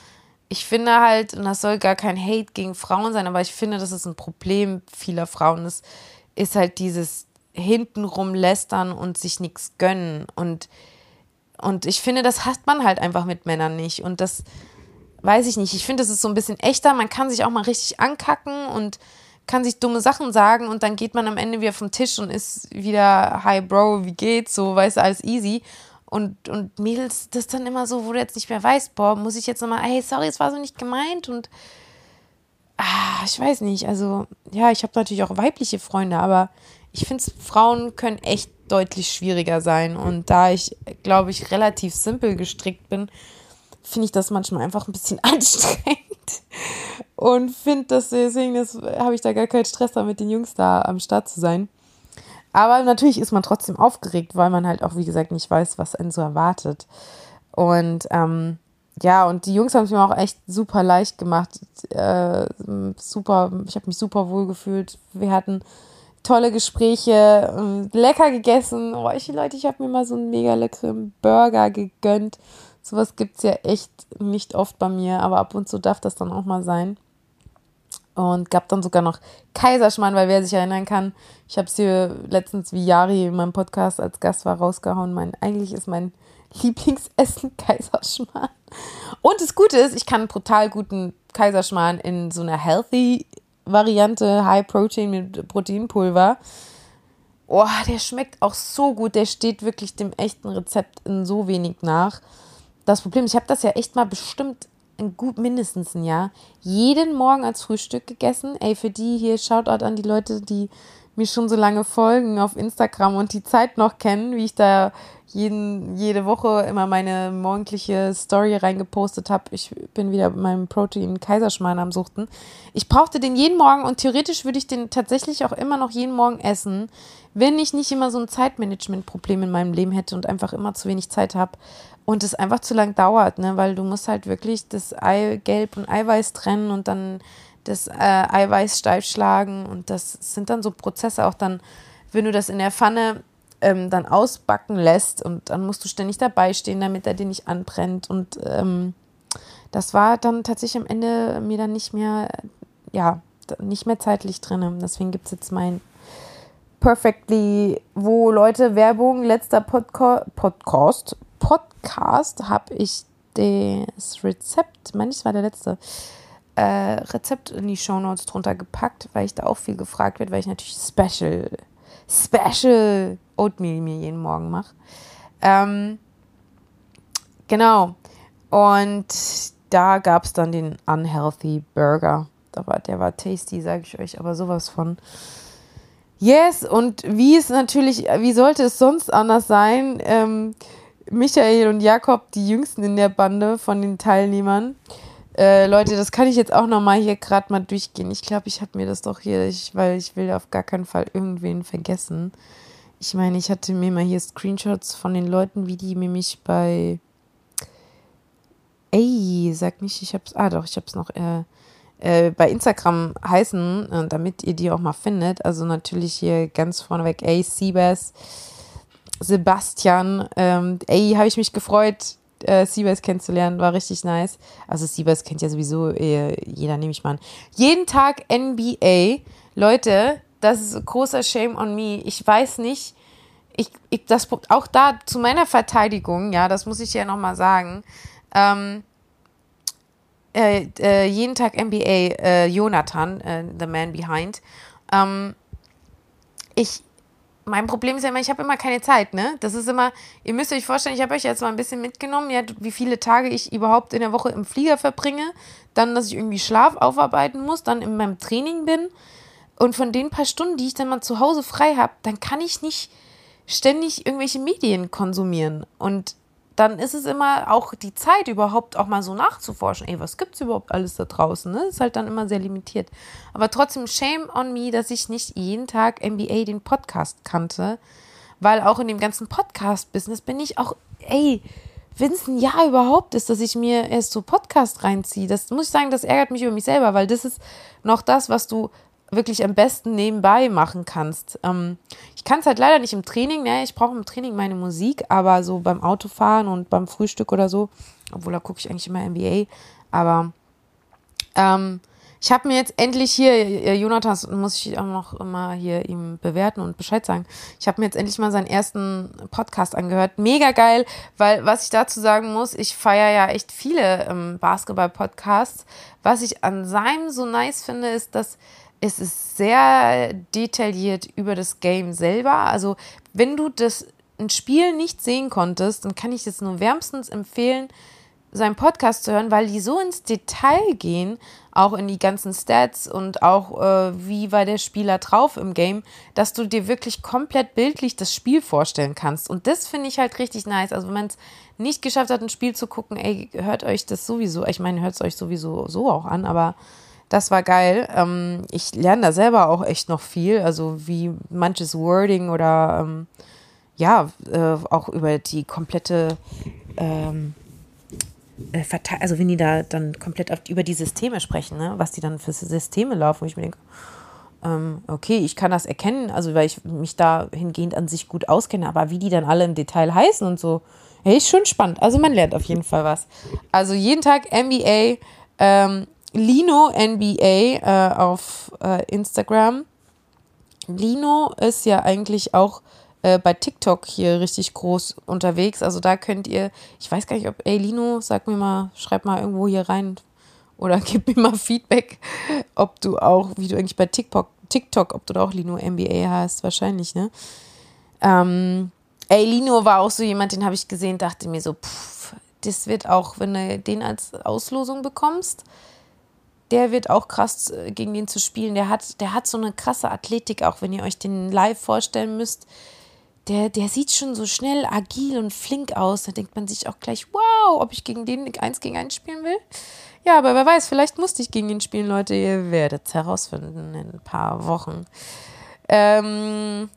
ich finde halt, und das soll gar kein Hate gegen Frauen sein, aber ich finde, das ist ein Problem vieler Frauen. Das ist halt dieses hintenrum lästern und sich nichts gönnen. Und, und ich finde, das hat man halt einfach mit Männern nicht. Und das weiß ich nicht. Ich finde, das ist so ein bisschen echter. Man kann sich auch mal richtig ankacken und kann sich dumme Sachen sagen und dann geht man am Ende wieder vom Tisch und ist wieder, hi Bro, wie geht's? So, weißt du, alles easy. Und, und Mädels, das dann immer so, wo du jetzt nicht mehr weißt, boah, muss ich jetzt nochmal, hey, sorry, es war so nicht gemeint und ah, ich weiß nicht. Also, ja, ich habe natürlich auch weibliche Freunde, aber ich finde, Frauen können echt deutlich schwieriger sein. Und da ich, glaube ich, relativ simpel gestrickt bin, finde ich das manchmal einfach ein bisschen [laughs] anstrengend. Und finde das deswegen habe ich da gar keinen Stress damit, den Jungs da am Start zu sein. Aber natürlich ist man trotzdem aufgeregt, weil man halt auch, wie gesagt, nicht weiß, was einen so erwartet. Und ähm, ja, und die Jungs haben es mir auch echt super leicht gemacht. Äh, super, ich habe mich super wohl gefühlt. Wir hatten tolle Gespräche, äh, lecker gegessen. Oh, ich, Leute, ich habe mir mal so einen mega leckeren Burger gegönnt. Sowas gibt es ja echt nicht oft bei mir, aber ab und zu darf das dann auch mal sein. Und gab dann sogar noch Kaiserschmarrn, weil wer sich erinnern kann, ich habe es hier letztens, wie Jari in meinem Podcast als Gast war, rausgehauen. Mein, eigentlich ist mein Lieblingsessen [laughs] Kaiserschmarrn. Und das Gute ist, ich kann brutal guten Kaiserschmarrn in so einer healthy Variante, High Protein mit Proteinpulver Oh, der schmeckt auch so gut. Der steht wirklich dem echten Rezept in so wenig nach das Problem, ich habe das ja echt mal bestimmt ein gut mindestens ein Jahr jeden Morgen als Frühstück gegessen. Ey, für die hier Shoutout an die Leute, die mir schon so lange folgen auf Instagram und die Zeit noch kennen, wie ich da jeden, jede Woche immer meine morgendliche Story reingepostet habe. Ich bin wieder mit meinem Protein Kaiserschmarrn am Suchten. Ich brauchte den jeden Morgen und theoretisch würde ich den tatsächlich auch immer noch jeden Morgen essen, wenn ich nicht immer so ein Zeitmanagement-Problem in meinem Leben hätte und einfach immer zu wenig Zeit habe und es einfach zu lang dauert, ne? weil du musst halt wirklich das Eigelb und Eiweiß trennen und dann das äh, Eiweiß steif schlagen und das sind dann so Prozesse auch dann, wenn du das in der Pfanne ähm, dann ausbacken lässt und dann musst du ständig dabei stehen, damit er dir nicht anbrennt und ähm, das war dann tatsächlich am Ende mir dann nicht mehr, ja, nicht mehr zeitlich drin. Deswegen gibt es jetzt mein Perfectly, wo Leute Werbung, letzter Podca Podcast, Podcast habe ich das Rezept, meine ich, es war der letzte, äh, Rezept in die Shownotes drunter gepackt, weil ich da auch viel gefragt wird, weil ich natürlich Special, Special Oatmeal mir jeden Morgen mache. Ähm, genau. Und da gab es dann den Unhealthy Burger. Der war tasty, sage ich euch, aber sowas von. Yes, und wie es natürlich, wie sollte es sonst anders sein? Ähm, Michael und Jakob, die jüngsten in der Bande von den Teilnehmern. Äh, Leute, das kann ich jetzt auch nochmal hier gerade mal durchgehen. Ich glaube, ich habe mir das doch hier, ich, weil ich will auf gar keinen Fall irgendwen vergessen. Ich meine, ich hatte mir mal hier Screenshots von den Leuten, wie die mich bei. Ey, sag nicht, ich hab's. Ah, doch, ich hab's noch. Äh, äh, bei Instagram heißen, äh, damit ihr die auch mal findet. Also natürlich hier ganz vorneweg, ey, Siebes Sebastian. Ähm, ey, habe ich mich gefreut, äh, Siebes kennenzulernen. War richtig nice. Also Siebes kennt ja sowieso äh, jeder, nehme ich mal an. Jeden Tag NBA. Leute, das ist großer Shame on me. Ich weiß nicht, ich, ich, das, auch da zu meiner Verteidigung, ja, das muss ich ja nochmal sagen. Ähm, äh, äh, jeden Tag NBA, äh, Jonathan, äh, the man behind. Ähm, ich, mein Problem ist ja immer, ich habe immer keine Zeit, ne? Das ist immer, ihr müsst euch vorstellen, ich habe euch jetzt mal ein bisschen mitgenommen, ja, wie viele Tage ich überhaupt in der Woche im Flieger verbringe, dann, dass ich irgendwie Schlaf aufarbeiten muss, dann in meinem Training bin. Und von den paar Stunden, die ich dann mal zu Hause frei habe, dann kann ich nicht ständig irgendwelche Medien konsumieren. Und dann ist es immer auch die Zeit, überhaupt auch mal so nachzuforschen. Ey, was gibt es überhaupt alles da draußen? Ne? Ist halt dann immer sehr limitiert. Aber trotzdem, shame on me, dass ich nicht jeden Tag NBA den Podcast kannte. Weil auch in dem ganzen Podcast-Business bin ich auch, ey, wenn es ein Jahr überhaupt ist, dass ich mir erst so Podcast reinziehe, das muss ich sagen, das ärgert mich über mich selber, weil das ist noch das, was du wirklich am besten nebenbei machen kannst. Ähm, ich kann es halt leider nicht im Training, ne? Ich brauche im Training meine Musik, aber so beim Autofahren und beim Frühstück oder so, obwohl da gucke ich eigentlich immer NBA, aber ähm, ich habe mir jetzt endlich hier, äh, Jonathan, muss ich auch noch immer hier ihm bewerten und Bescheid sagen. Ich habe mir jetzt endlich mal seinen ersten Podcast angehört. Mega geil, weil was ich dazu sagen muss, ich feiere ja echt viele ähm, Basketball-Podcasts. Was ich an seinem so nice finde, ist, dass es ist sehr detailliert über das Game selber. Also wenn du das ein Spiel nicht sehen konntest, dann kann ich es nur wärmstens empfehlen, seinen Podcast zu hören, weil die so ins Detail gehen, auch in die ganzen Stats und auch äh, wie war der Spieler drauf im Game, dass du dir wirklich komplett bildlich das Spiel vorstellen kannst. Und das finde ich halt richtig nice. Also wenn man es nicht geschafft hat, ein Spiel zu gucken, ey, hört euch das sowieso, ich meine, hört es euch sowieso so auch an, aber das war geil. Ähm, ich lerne da selber auch echt noch viel, also wie manches Wording oder ähm, ja, äh, auch über die komplette ähm, äh, also wenn die da dann komplett auf, über die Systeme sprechen, ne, was die dann für Systeme laufen, wo ich mir denke, ähm, okay, ich kann das erkennen, also weil ich mich da hingehend an sich gut auskenne, aber wie die dann alle im Detail heißen und so, hey, ist schon spannend. Also man lernt auf jeden Fall was. Also jeden Tag NBA, ähm, Lino NBA äh, auf äh, Instagram. Lino ist ja eigentlich auch äh, bei TikTok hier richtig groß unterwegs. Also da könnt ihr, ich weiß gar nicht, ob, ey Lino, sag mir mal, schreib mal irgendwo hier rein oder [laughs] gib mir mal Feedback, ob du auch, wie du eigentlich bei TikTok, TikTok, ob du da auch Lino MBA hast, wahrscheinlich, ne? Ähm, ey, Lino war auch so jemand, den habe ich gesehen, dachte mir so, pff, das wird auch, wenn du den als Auslosung bekommst, der wird auch krass äh, gegen den zu spielen. Der hat, der hat so eine krasse Athletik, auch wenn ihr euch den live vorstellen müsst der, der sieht schon so schnell, agil und flink aus. Da denkt man sich auch gleich, wow, ob ich gegen den eins gegen eins spielen will. Ja, aber wer weiß, vielleicht musste ich gegen ihn spielen, Leute. Ihr werdet es herausfinden in ein paar Wochen. Ähm,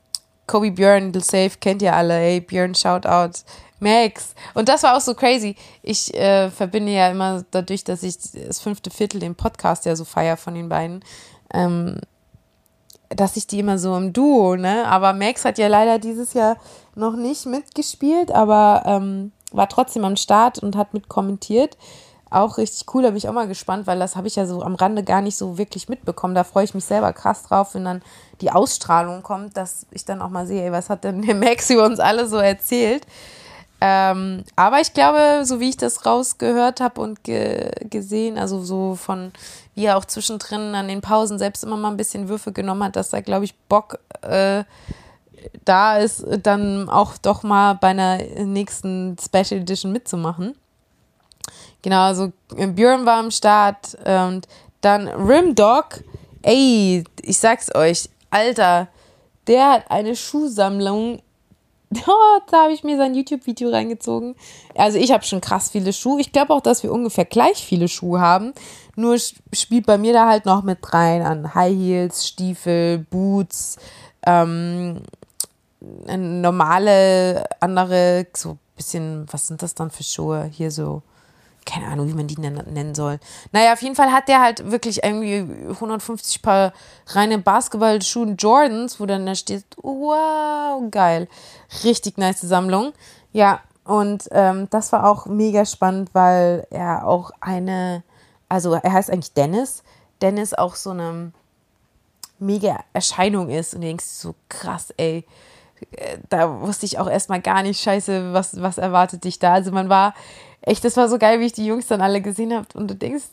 Kobe Björn, Safe, kennt ihr alle. Ey, Björn, Shoutout. Max. Und das war auch so crazy. Ich äh, verbinde ja immer dadurch, dass ich das fünfte Viertel, den Podcast ja so feier von den beiden. Ähm, dass ich die immer so im Duo, ne? Aber Max hat ja leider dieses Jahr noch nicht mitgespielt, aber ähm, war trotzdem am Start und hat mitkommentiert. Auch richtig cool, da bin ich auch mal gespannt, weil das habe ich ja so am Rande gar nicht so wirklich mitbekommen. Da freue ich mich selber krass drauf, wenn dann die Ausstrahlung kommt, dass ich dann auch mal sehe, ey, was hat denn der Max [laughs] über uns alle so erzählt. Ähm, aber ich glaube, so wie ich das rausgehört habe und ge gesehen, also so von wie er auch zwischendrin an den Pausen selbst immer mal ein bisschen Würfe genommen hat, dass da, glaube ich, Bock äh, da ist, dann auch doch mal bei einer nächsten Special Edition mitzumachen. Genau, also Björn war am Start und dann Rimdog, ey, ich sag's euch, Alter, der hat eine Schuhsammlung [laughs] da habe ich mir sein YouTube-Video reingezogen. Also ich habe schon krass viele Schuhe. Ich glaube auch, dass wir ungefähr gleich viele Schuhe haben. Nur spielt bei mir da halt noch mit rein an High Heels, Stiefel, Boots, ähm, normale, andere, so ein bisschen, was sind das dann für Schuhe? Hier so keine Ahnung, wie man die nennen soll. Naja, auf jeden Fall hat der halt wirklich irgendwie 150 Paar reine Basketballschuhe Jordans, wo dann da steht, wow, geil. Richtig nice Sammlung. Ja, und ähm, das war auch mega spannend, weil er auch eine, also er heißt eigentlich Dennis. Dennis auch so eine mega Erscheinung ist und du denkst so krass, ey äh, da wusste ich auch erstmal gar nicht, scheiße, was, was erwartet dich da. Also man war echt, das war so geil, wie ich die Jungs dann alle gesehen habe. Und du denkst,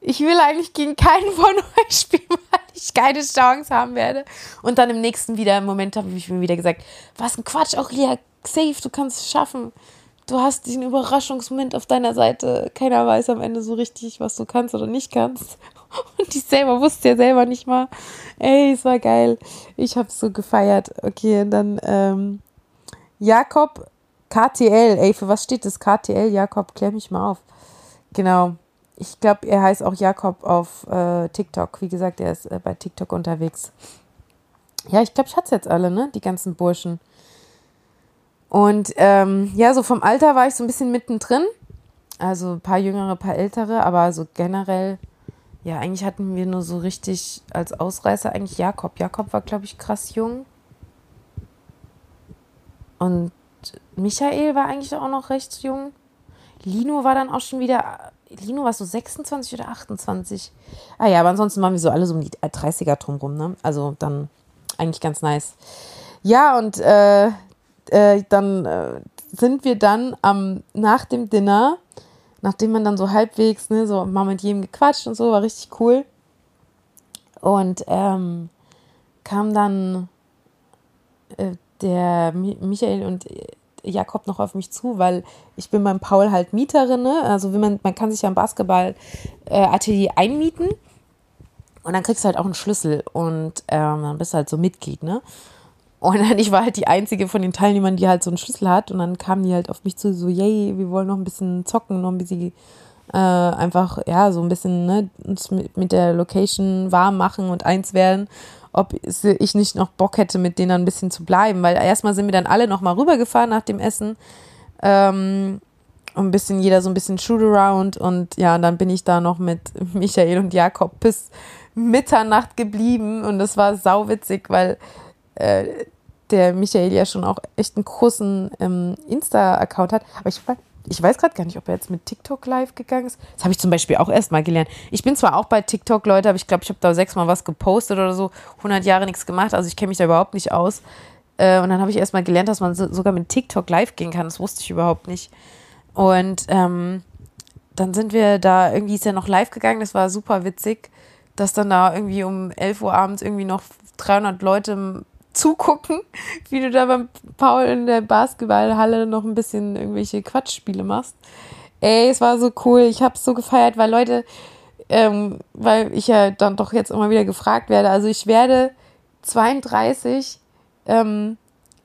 ich will eigentlich gegen keinen von [laughs] euch spielen, weil ich keine Chance haben werde. Und dann im nächsten wieder, im Moment habe ich mir wieder gesagt, was ein Quatsch, auch hier, safe, du kannst es schaffen. Du hast diesen Überraschungsmoment auf deiner Seite. Keiner weiß am Ende so richtig, was du kannst oder nicht kannst. [laughs] Und ich selber wusste ja selber nicht mal. Ey, es war geil. Ich habe so gefeiert. Okay, und dann ähm, Jakob KTL, ey, für was steht das KTL? Jakob, klär mich mal auf. Genau. Ich glaube, er heißt auch Jakob auf äh, TikTok. Wie gesagt, er ist äh, bei TikTok unterwegs. Ja, ich glaube, ich hatte jetzt alle, ne? Die ganzen Burschen. Und ähm, ja, so vom Alter war ich so ein bisschen mittendrin. Also ein paar jüngere, ein paar ältere, aber so generell ja, eigentlich hatten wir nur so richtig als Ausreißer eigentlich Jakob. Jakob war, glaube ich, krass jung. Und Michael war eigentlich auch noch recht jung. Lino war dann auch schon wieder. Lino war so 26 oder 28. Ah ja, aber ansonsten waren wir so alle so um die 30er drumrum, ne? Also dann eigentlich ganz nice. Ja, und äh, äh, dann äh, sind wir dann am, nach dem Dinner, nachdem man dann so halbwegs, ne, so mal mit jedem gequatscht und so, war richtig cool. Und ähm, kam dann äh, der Michael und Jakob noch auf mich zu, weil ich bin beim Paul halt Mieterin. Ne? Also man, man kann sich ja im Basketball-Atelier äh, einmieten und dann kriegst du halt auch einen Schlüssel und ähm, dann bist du halt so Mitglied, ne? Und dann, ich war halt die einzige von den Teilnehmern, die halt so einen Schlüssel hat. Und dann kamen die halt auf mich zu, so, yay, wir wollen noch ein bisschen zocken, noch ein bisschen äh, einfach, ja, so ein bisschen ne, uns mit, mit der Location warm machen und eins werden ob ich nicht noch Bock hätte, mit denen ein bisschen zu bleiben. Weil erstmal sind wir dann alle nochmal rübergefahren nach dem Essen. Ähm, ein bisschen, jeder so ein bisschen Shoot-Around. Und ja, dann bin ich da noch mit [laughs] Michael und Jakob bis Mitternacht geblieben. Und das war sauwitzig, weil äh, der Michael ja schon auch echt einen großen ähm, Insta-Account hat. Aber ich ich weiß gerade gar nicht, ob er jetzt mit TikTok live gegangen ist. Das habe ich zum Beispiel auch erst mal gelernt. Ich bin zwar auch bei TikTok, Leute, aber ich glaube, ich habe da sechsmal was gepostet oder so, 100 Jahre nichts gemacht, also ich kenne mich da überhaupt nicht aus. Äh, und dann habe ich erst mal gelernt, dass man so, sogar mit TikTok live gehen kann. Das wusste ich überhaupt nicht. Und ähm, dann sind wir da, irgendwie ist er noch live gegangen, das war super witzig, dass dann da irgendwie um 11 Uhr abends irgendwie noch 300 Leute zugucken, wie du da beim Paul in der Basketballhalle noch ein bisschen irgendwelche Quatschspiele machst. Ey, es war so cool. Ich habe es so gefeiert, weil Leute, ähm, weil ich ja dann doch jetzt immer wieder gefragt werde. Also ich werde 32. Ähm,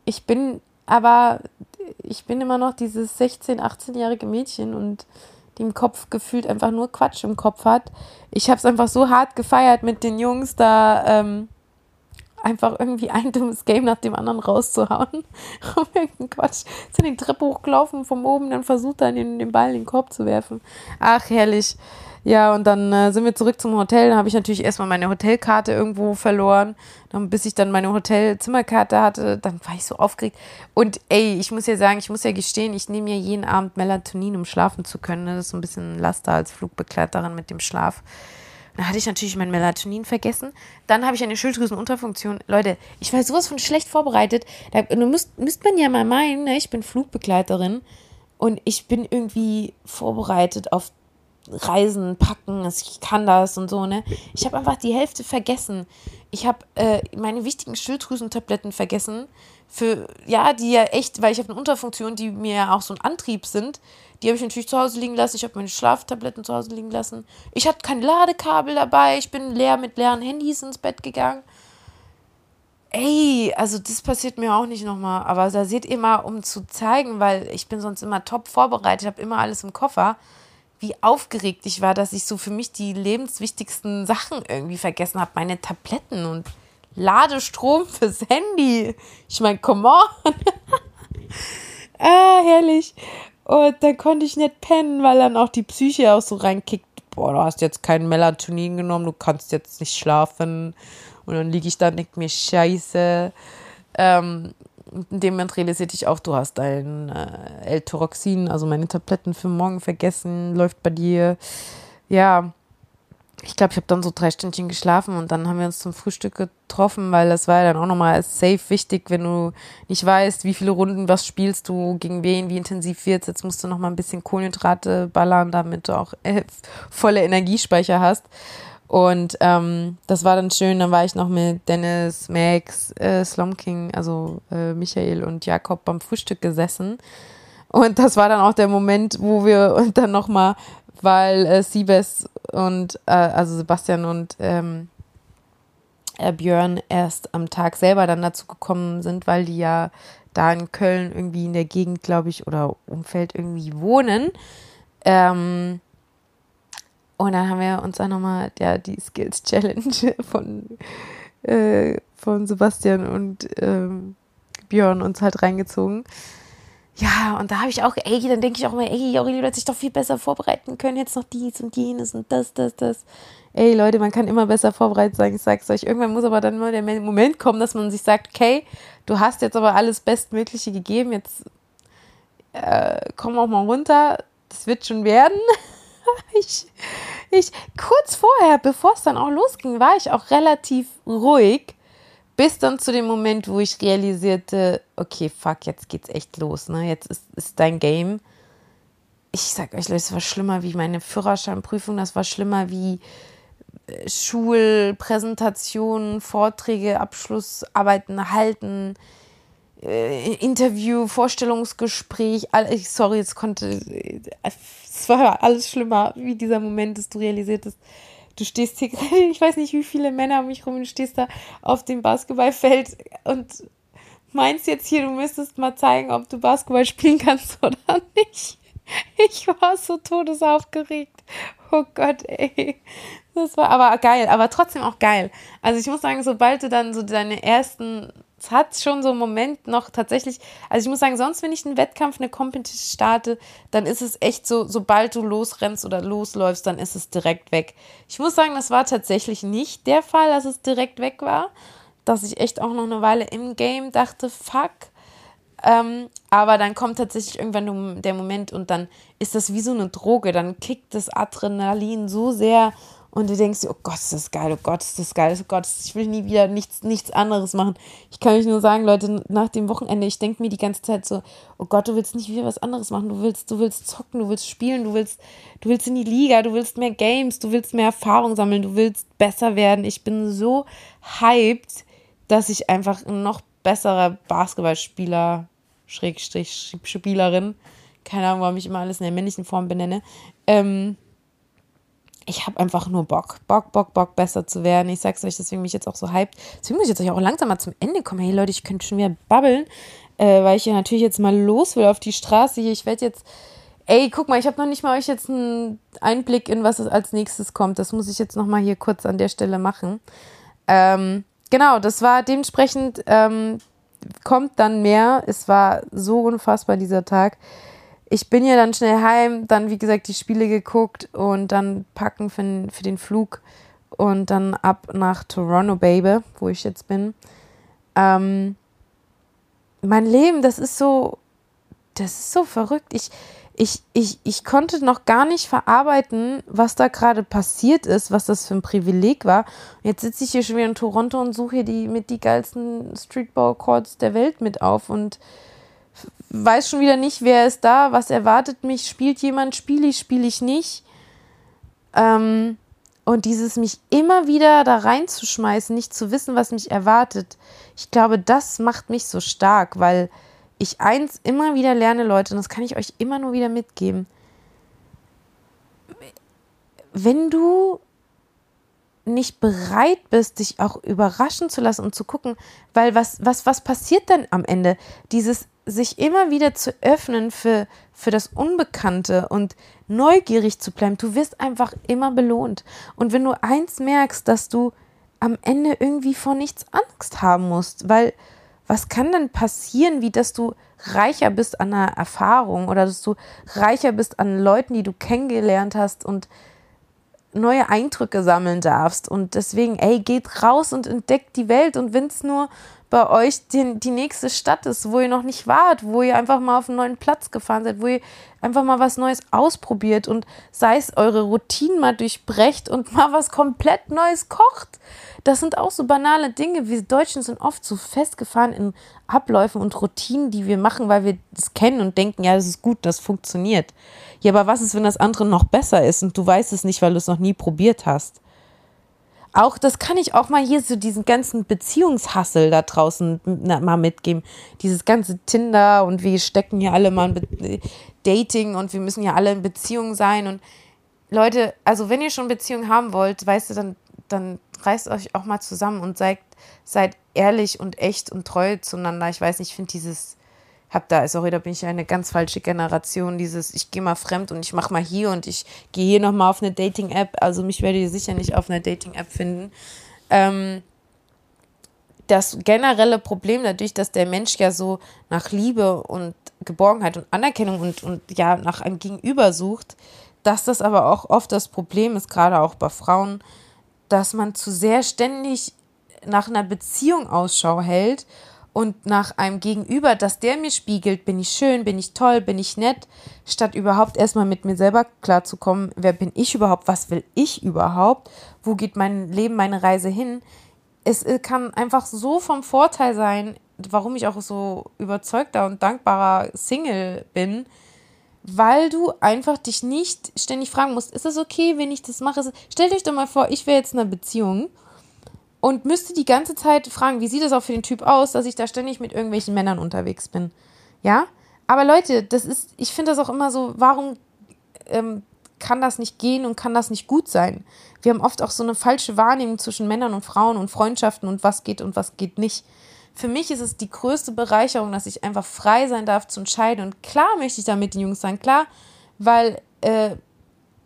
ich bin aber, ich bin immer noch dieses 16, 18-jährige Mädchen und die im Kopf gefühlt einfach nur Quatsch im Kopf hat. Ich habe es einfach so hart gefeiert mit den Jungs da. Ähm, einfach irgendwie ein dummes Game nach dem anderen rauszuhauen. [laughs] um irgendeinen Quatsch. Sind die Treppe hochgelaufen, vom oben dann versucht dann den, den Ball in den Korb zu werfen. Ach, herrlich. Ja, und dann äh, sind wir zurück zum Hotel. Dann habe ich natürlich erstmal meine Hotelkarte irgendwo verloren. Dann, bis ich dann meine Hotelzimmerkarte hatte, dann war ich so aufgeregt. Und ey, ich muss ja sagen, ich muss ja gestehen, ich nehme ja jeden Abend Melatonin, um schlafen zu können. Das ist so ein bisschen Laster als Flugbegleiterin mit dem Schlaf. Dann hatte ich natürlich mein Melatonin vergessen. Dann habe ich eine Schilddrüsenunterfunktion. Leute, ich war sowas von schlecht vorbereitet. Da müsst, müsst man ja mal meinen, ne? ich bin Flugbegleiterin und ich bin irgendwie vorbereitet auf Reisen, Packen, ich kann das und so, ne? Ich habe einfach die Hälfte vergessen. Ich habe äh, meine wichtigen Schilddrüsentabletten vergessen. Für, ja, die ja echt, weil ich habe eine Unterfunktion, die mir ja auch so ein Antrieb sind. Die habe ich natürlich zu Hause liegen lassen. Ich habe meine Schlaftabletten zu Hause liegen lassen. Ich hatte kein Ladekabel dabei. Ich bin leer mit leeren Handys ins Bett gegangen. Ey, also das passiert mir auch nicht nochmal. Aber da seht ihr mal, um zu zeigen, weil ich bin sonst immer top vorbereitet, habe immer alles im Koffer, wie aufgeregt ich war, dass ich so für mich die lebenswichtigsten Sachen irgendwie vergessen habe. Meine Tabletten und Ladestrom fürs Handy. Ich meine, come on. [laughs] ah, herrlich. Und dann konnte ich nicht pennen, weil dann auch die Psyche auch so reinkickt. Boah, du hast jetzt kein Melatonin genommen, du kannst jetzt nicht schlafen. Und dann liege ich da und denke mir, scheiße. Ähm, in dem Moment realisierte ich auch, du hast dein äh, L-Toroxin, also meine Tabletten für morgen vergessen, läuft bei dir. Ja, ich glaube, ich habe dann so drei Stündchen geschlafen und dann haben wir uns zum Frühstück getroffen, weil das war ja dann auch nochmal safe wichtig, wenn du nicht weißt, wie viele Runden, was spielst du, gegen wen, wie intensiv wird's. Jetzt musst du nochmal ein bisschen Kohlenhydrate ballern, damit du auch äh, [laughs] volle Energiespeicher hast. Und ähm, das war dann schön. Dann war ich noch mit Dennis, Max, äh, Slom King, also äh, Michael und Jakob beim Frühstück gesessen. Und das war dann auch der Moment, wo wir [laughs] dann nochmal weil äh, Siebes und äh, also Sebastian und ähm, äh, Björn erst am Tag selber dann dazu gekommen sind, weil die ja da in Köln irgendwie in der Gegend, glaube ich, oder Umfeld irgendwie wohnen. Ähm, und dann haben wir uns auch nochmal ja, die Skills Challenge [laughs] von, äh, von Sebastian und ähm, Björn uns halt reingezogen. Ja, und da habe ich auch, ey, dann denke ich auch mal, ey, Aurelie, du hättest dich doch viel besser vorbereiten können, jetzt noch dies und jenes und das, das, das. Ey, Leute, man kann immer besser vorbereitet sein, ich sag's euch. Irgendwann muss aber dann mal der Moment kommen, dass man sich sagt, okay, du hast jetzt aber alles Bestmögliche gegeben, jetzt äh, komm auch mal runter, das wird schon werden. [laughs] ich, ich, kurz vorher, bevor es dann auch losging, war ich auch relativ ruhig bis dann zu dem Moment, wo ich realisierte, okay, fuck, jetzt geht's echt los, ne? Jetzt ist, ist dein Game. Ich sag euch, Leute, es war schlimmer wie meine Führerscheinprüfung, das war schlimmer wie äh, Schulpräsentationen, Vorträge, Abschlussarbeiten halten, äh, Interview, Vorstellungsgespräch. All, sorry, es konnte, es war alles schlimmer, wie dieser Moment, dass du realisiertest, du stehst hier, [laughs] ich weiß nicht, wie viele Männer um mich rum, du stehst da auf dem Basketballfeld und meinst jetzt hier, du müsstest mal zeigen, ob du Basketball spielen kannst [laughs] oder nicht. Ich war so todesaufgeregt. Oh Gott, ey. Das war aber geil, aber trotzdem auch geil. Also ich muss sagen, sobald du dann so deine ersten es hat schon so einen Moment noch tatsächlich, also ich muss sagen, sonst, wenn ich einen Wettkampf, eine Competition starte, dann ist es echt so, sobald du losrennst oder losläufst, dann ist es direkt weg. Ich muss sagen, das war tatsächlich nicht der Fall, dass es direkt weg war, dass ich echt auch noch eine Weile im Game dachte, fuck. Ähm, aber dann kommt tatsächlich irgendwann der Moment und dann ist das wie so eine Droge, dann kickt das Adrenalin so sehr und du denkst dir, oh Gott, ist das geil, oh Gott, ist das geil, oh Gott, ich will nie wieder nichts, nichts anderes machen. Ich kann euch nur sagen, Leute, nach dem Wochenende, ich denke mir die ganze Zeit so, oh Gott, du willst nicht wieder was anderes machen, du willst, du willst zocken, du willst spielen, du willst, du willst in die Liga, du willst mehr Games, du willst mehr Erfahrung sammeln, du willst besser werden. Ich bin so hyped, dass ich einfach ein noch besserer Basketballspieler, Schrägstrich, Spielerin, keine Ahnung, warum ich immer alles in der männlichen Form benenne, ähm, ich habe einfach nur Bock, Bock, Bock, Bock, besser zu werden. Ich sag's euch, deswegen bin ich jetzt auch so hyped. Deswegen muss ich jetzt auch langsam mal zum Ende kommen. Hey Leute, ich könnte schon wieder babbeln, äh, weil ich ja natürlich jetzt mal los will auf die Straße hier. Ich werde jetzt, ey, guck mal, ich habe noch nicht mal euch jetzt einen Einblick in, was als nächstes kommt. Das muss ich jetzt noch mal hier kurz an der Stelle machen. Ähm, genau, das war dementsprechend, ähm, kommt dann mehr. Es war so unfassbar dieser Tag ich bin ja dann schnell heim, dann wie gesagt die Spiele geguckt und dann packen für, für den Flug und dann ab nach Toronto, Baby, wo ich jetzt bin. Ähm, mein Leben, das ist so, das ist so verrückt. Ich, ich, ich, ich konnte noch gar nicht verarbeiten, was da gerade passiert ist, was das für ein Privileg war. Und jetzt sitze ich hier schon wieder in Toronto und suche hier die mit die geilsten Streetball-Chords der Welt mit auf und weiß schon wieder nicht, wer ist da, was erwartet mich, spielt jemand, spiele ich, spiele ich nicht. Ähm, und dieses mich immer wieder da reinzuschmeißen, nicht zu wissen, was mich erwartet, ich glaube, das macht mich so stark, weil ich eins immer wieder lerne, Leute, und das kann ich euch immer nur wieder mitgeben. Wenn du nicht bereit bist, dich auch überraschen zu lassen und zu gucken, weil was, was, was passiert denn am Ende? Dieses sich immer wieder zu öffnen für, für das Unbekannte und neugierig zu bleiben. Du wirst einfach immer belohnt. Und wenn du eins merkst, dass du am Ende irgendwie vor nichts Angst haben musst, weil was kann denn passieren, wie dass du reicher bist an einer Erfahrung oder dass du reicher bist an Leuten, die du kennengelernt hast und neue Eindrücke sammeln darfst. Und deswegen, ey, geht raus und entdeckt die Welt. Und wenn es nur bei euch die, die nächste Stadt ist, wo ihr noch nicht wart, wo ihr einfach mal auf einen neuen Platz gefahren seid, wo ihr einfach mal was Neues ausprobiert und sei es eure Routinen mal durchbrecht und mal was komplett Neues kocht. Das sind auch so banale Dinge. Wir Deutschen sind oft so festgefahren in Abläufen und Routinen, die wir machen, weil wir das kennen und denken, ja, das ist gut, das funktioniert. Ja, aber was ist, wenn das andere noch besser ist und du weißt es nicht, weil du es noch nie probiert hast? Auch, das kann ich auch mal hier so diesen ganzen Beziehungshassel da draußen mal mitgeben. Dieses ganze Tinder und wir stecken hier alle mal in Dating und wir müssen ja alle in Beziehung sein. Und Leute, also wenn ihr schon Beziehung haben wollt, weißt du, dann, dann reißt euch auch mal zusammen und seid, seid ehrlich und echt und treu zueinander. Ich weiß nicht, ich finde dieses hab da, sorry, da bin ich eine ganz falsche Generation, dieses, ich gehe mal fremd und ich mache mal hier und ich gehe hier nochmal auf eine Dating-App. Also mich werdet ihr sicher nicht auf einer Dating-App finden. Ähm, das generelle Problem dadurch, dass der Mensch ja so nach Liebe und Geborgenheit und Anerkennung und, und ja nach einem Gegenüber sucht, dass das aber auch oft das Problem ist, gerade auch bei Frauen, dass man zu sehr ständig nach einer Beziehung Ausschau hält und nach einem Gegenüber, dass der mir spiegelt, bin ich schön, bin ich toll, bin ich nett, statt überhaupt erstmal mit mir selber klarzukommen, wer bin ich überhaupt, was will ich überhaupt, wo geht mein Leben, meine Reise hin. Es kann einfach so vom Vorteil sein, warum ich auch so überzeugter und dankbarer Single bin, weil du einfach dich nicht ständig fragen musst, ist es okay, wenn ich das mache? Stellt euch doch mal vor, ich wäre jetzt in einer Beziehung und müsste die ganze Zeit fragen, wie sieht es auch für den Typ aus, dass ich da ständig mit irgendwelchen Männern unterwegs bin. Ja? Aber Leute, das ist, ich finde das auch immer so, warum ähm, kann das nicht gehen und kann das nicht gut sein? Wir haben oft auch so eine falsche Wahrnehmung zwischen Männern und Frauen und Freundschaften und was geht und was geht nicht. Für mich ist es die größte Bereicherung, dass ich einfach frei sein darf zu entscheiden. Und klar möchte ich da mit den Jungs sein, klar, weil äh,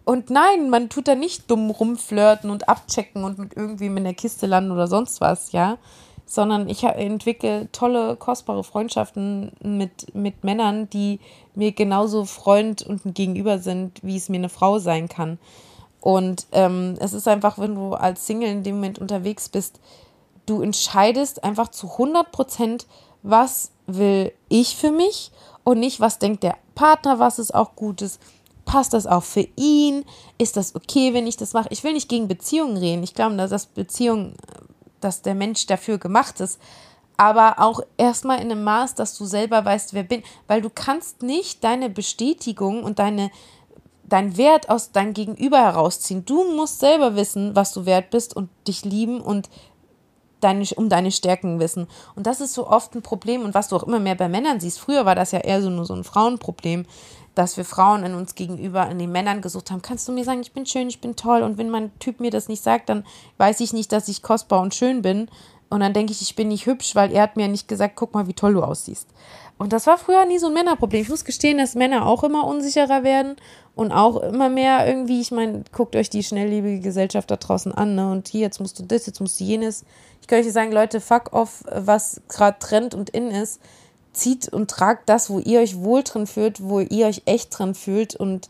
und nein, man tut da nicht dumm rumflirten und abchecken und mit irgendwem in der Kiste landen oder sonst was, ja. Sondern ich entwickle tolle, kostbare Freundschaften mit, mit Männern, die mir genauso Freund und ein Gegenüber sind, wie es mir eine Frau sein kann. Und ähm, es ist einfach, wenn du als Single in dem Moment unterwegs bist, du entscheidest einfach zu 100 Prozent, was will ich für mich und nicht, was denkt der Partner, was ist auch Gutes passt das auch für ihn? Ist das okay, wenn ich das mache? Ich will nicht gegen Beziehungen reden. Ich glaube, dass das Beziehung, dass der Mensch dafür gemacht ist. Aber auch erstmal in einem Maß, dass du selber weißt, wer bin. Weil du kannst nicht deine Bestätigung und deine, dein Wert aus deinem Gegenüber herausziehen. Du musst selber wissen, was du wert bist und dich lieben und deine, um deine Stärken wissen. Und das ist so oft ein Problem und was du auch immer mehr bei Männern siehst. Früher war das ja eher so nur so ein Frauenproblem, dass wir Frauen in uns gegenüber, in den Männern gesucht haben, kannst du mir sagen, ich bin schön, ich bin toll. Und wenn mein Typ mir das nicht sagt, dann weiß ich nicht, dass ich kostbar und schön bin. Und dann denke ich, ich bin nicht hübsch, weil er hat mir nicht gesagt, guck mal, wie toll du aussiehst. Und das war früher nie so ein Männerproblem. Ich muss gestehen, dass Männer auch immer unsicherer werden und auch immer mehr irgendwie, ich meine, guckt euch die schnelllebige Gesellschaft da draußen an, ne? Und hier, jetzt musst du das, jetzt musst du jenes. Kann euch sagen, Leute, fuck off, was gerade Trend und in ist zieht und tragt das, wo ihr euch wohl drin fühlt, wo ihr euch echt drin fühlt. Und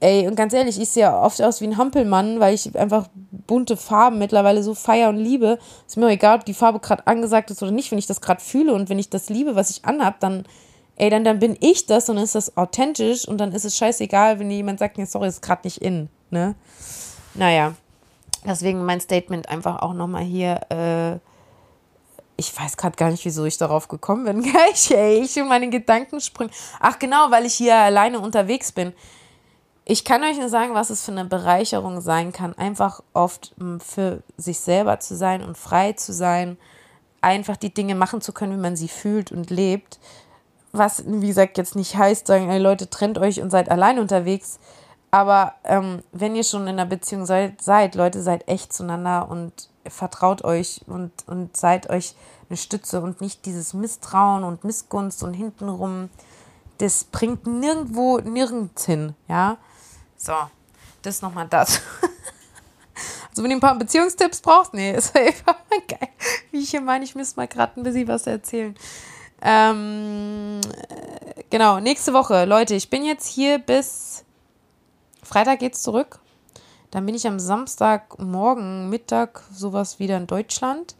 ey, und ganz ehrlich, ich sehe oft aus wie ein Hampelmann, weil ich einfach bunte Farben mittlerweile so feier und liebe. Ist mir auch egal, ob die Farbe gerade angesagt ist oder nicht, wenn ich das gerade fühle und wenn ich das liebe, was ich anhab, dann, ey, dann, dann bin ich das und dann ist das authentisch und dann ist es scheißegal, wenn jemand sagt, nee, sorry, ist gerade nicht in, ne? Naja. Deswegen mein Statement einfach auch nochmal hier, äh, ich weiß gerade gar nicht, wieso ich darauf gekommen bin. [laughs] ich, ey, ich und meine Gedanken springen. Ach genau, weil ich hier alleine unterwegs bin. Ich kann euch nur sagen, was es für eine Bereicherung sein kann, einfach oft hm, für sich selber zu sein und frei zu sein, einfach die Dinge machen zu können, wie man sie fühlt und lebt. Was, wie gesagt, jetzt nicht heißt, sagen, ey Leute, trennt euch und seid allein unterwegs. Aber ähm, wenn ihr schon in einer Beziehung seid, seid, Leute, seid echt zueinander und vertraut euch und, und seid euch eine Stütze und nicht dieses Misstrauen und Missgunst und hintenrum. Das bringt nirgendwo, nirgends hin, ja. So, das nochmal das. [laughs] Also wenn ihr ein paar Beziehungstipps braucht, nee, [laughs] ist einfach geil. Wie ich hier meine, ich müsste mal gerade ein bisschen was erzählen. Ähm, genau, nächste Woche, Leute, ich bin jetzt hier bis Freitag geht's zurück. Dann bin ich am Samstagmorgen, Mittag, sowas wieder in Deutschland.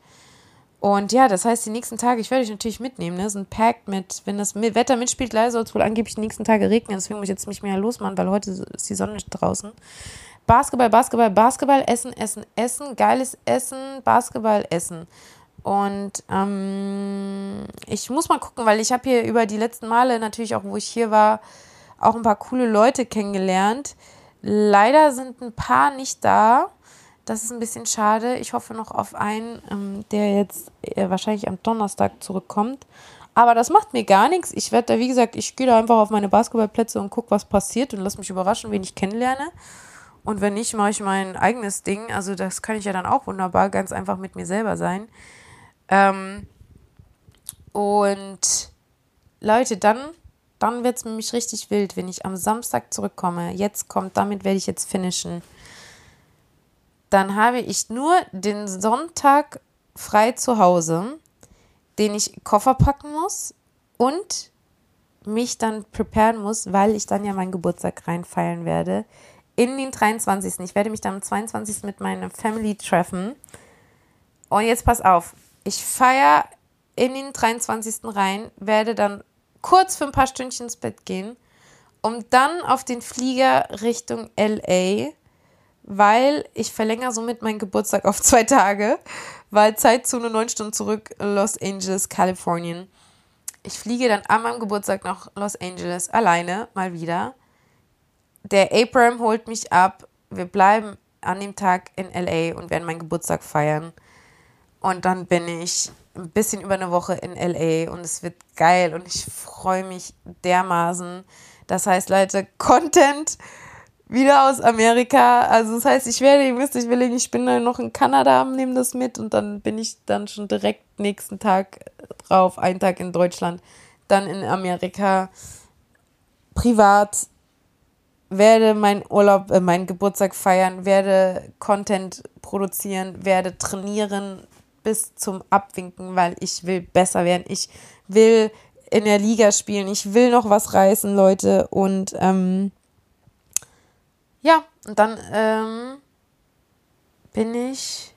Und ja, das heißt, die nächsten Tage, ich werde euch natürlich mitnehmen, ne? So ein Pack mit, wenn das Wetter mitspielt, leider soll es wohl angeblich die nächsten Tage regnen, deswegen muss ich jetzt nicht mehr losmachen, weil heute ist die Sonne draußen. Basketball, Basketball, Basketball, Essen, Essen, Essen, geiles Essen, Basketball, Essen. Und ähm, ich muss mal gucken, weil ich habe hier über die letzten Male natürlich auch, wo ich hier war, auch ein paar coole Leute kennengelernt. Leider sind ein paar nicht da. Das ist ein bisschen schade. Ich hoffe noch auf einen, ähm, der jetzt äh, wahrscheinlich am Donnerstag zurückkommt. Aber das macht mir gar nichts. Ich werde da, wie gesagt, ich gehe da einfach auf meine Basketballplätze und gucke, was passiert und lass mich überraschen, wen ich kennenlerne. Und wenn nicht, mache ich mein eigenes Ding. Also das kann ich ja dann auch wunderbar ganz einfach mit mir selber sein. Ähm, und Leute, dann dann wird es nämlich richtig wild, wenn ich am Samstag zurückkomme. Jetzt kommt, damit werde ich jetzt finishen. Dann habe ich nur den Sonntag frei zu Hause, den ich Koffer packen muss und mich dann preparen muss, weil ich dann ja meinen Geburtstag reinfeiern werde. In den 23. Ich werde mich dann am 22. mit meiner Family treffen. Und jetzt pass auf, ich feiere in den 23. rein, werde dann kurz für ein paar Stündchen ins Bett gehen, um dann auf den Flieger Richtung LA, weil ich verlängere somit meinen Geburtstag auf zwei Tage, weil Zeitzone neun Stunden zurück, Los Angeles, Kalifornien. Ich fliege dann an meinem Geburtstag nach Los Angeles alleine, mal wieder. Der Abraham holt mich ab. Wir bleiben an dem Tag in LA und werden meinen Geburtstag feiern. Und dann bin ich ein bisschen über eine Woche in LA und es wird geil und ich freue mich dermaßen. Das heißt, Leute, Content wieder aus Amerika. Also das heißt, ich werde, ihr wisst, ich will, ich bin dann noch in Kanada, nehme das mit und dann bin ich dann schon direkt nächsten Tag drauf, einen Tag in Deutschland, dann in Amerika privat werde meinen Urlaub, äh, meinen Geburtstag feiern, werde Content produzieren, werde trainieren bis zum Abwinken, weil ich will besser werden. Ich will in der Liga spielen. Ich will noch was reißen, Leute. Und ähm, ja, und dann ähm, bin ich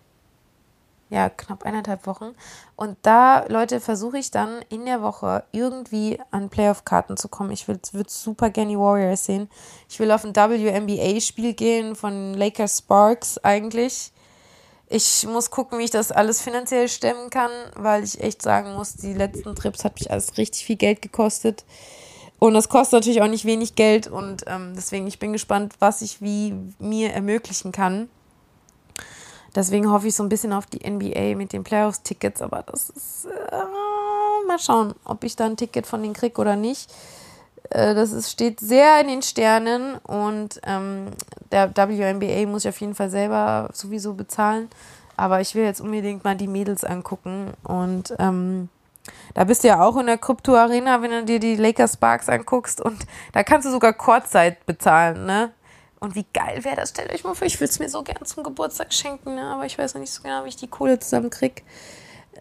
ja knapp eineinhalb Wochen. Und da, Leute, versuche ich dann in der Woche irgendwie an Playoff-Karten zu kommen. Ich würde super gerne Warriors sehen. Ich will auf ein WNBA-Spiel gehen von Lakers Sparks eigentlich. Ich muss gucken, wie ich das alles finanziell stemmen kann, weil ich echt sagen muss, die letzten Trips hat mich alles richtig viel Geld gekostet. Und das kostet natürlich auch nicht wenig Geld und ähm, deswegen ich bin gespannt, was ich wie mir ermöglichen kann. Deswegen hoffe ich so ein bisschen auf die NBA mit den Playoffs-Tickets, aber das ist äh, mal schauen, ob ich da ein Ticket von denen kriege oder nicht. Äh, das ist, steht sehr in den Sternen und ähm, der WNBA muss ich auf jeden Fall selber sowieso bezahlen. Aber ich will jetzt unbedingt mal die Mädels angucken und ähm, da bist du ja auch in der Krypto Arena, wenn du dir die Lakers Sparks anguckst und da kannst du sogar Kurzzeit bezahlen, ne? Und wie geil wäre das? Stellt euch mal vor, ich würde es mir so gern zum Geburtstag schenken, ne? aber ich weiß noch nicht so genau, wie ich die Kohle zusammenkriege.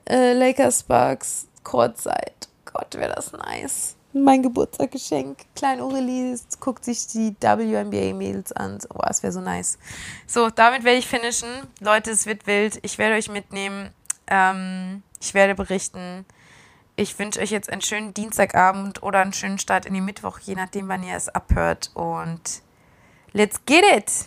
Äh, Lakers Sparks, Kurzzeit. Gott, wäre das nice. Mein Geburtstagsgeschenk. Klein Aurelie guckt sich die WNBA-Mädels an. Oh, das wäre so nice. So, damit werde ich finishen. Leute, es wird wild. Ich werde euch mitnehmen. Ähm, ich werde berichten. Ich wünsche euch jetzt einen schönen Dienstagabend oder einen schönen Start in die Mittwoch, je nachdem, wann ihr es abhört. Und let's get it!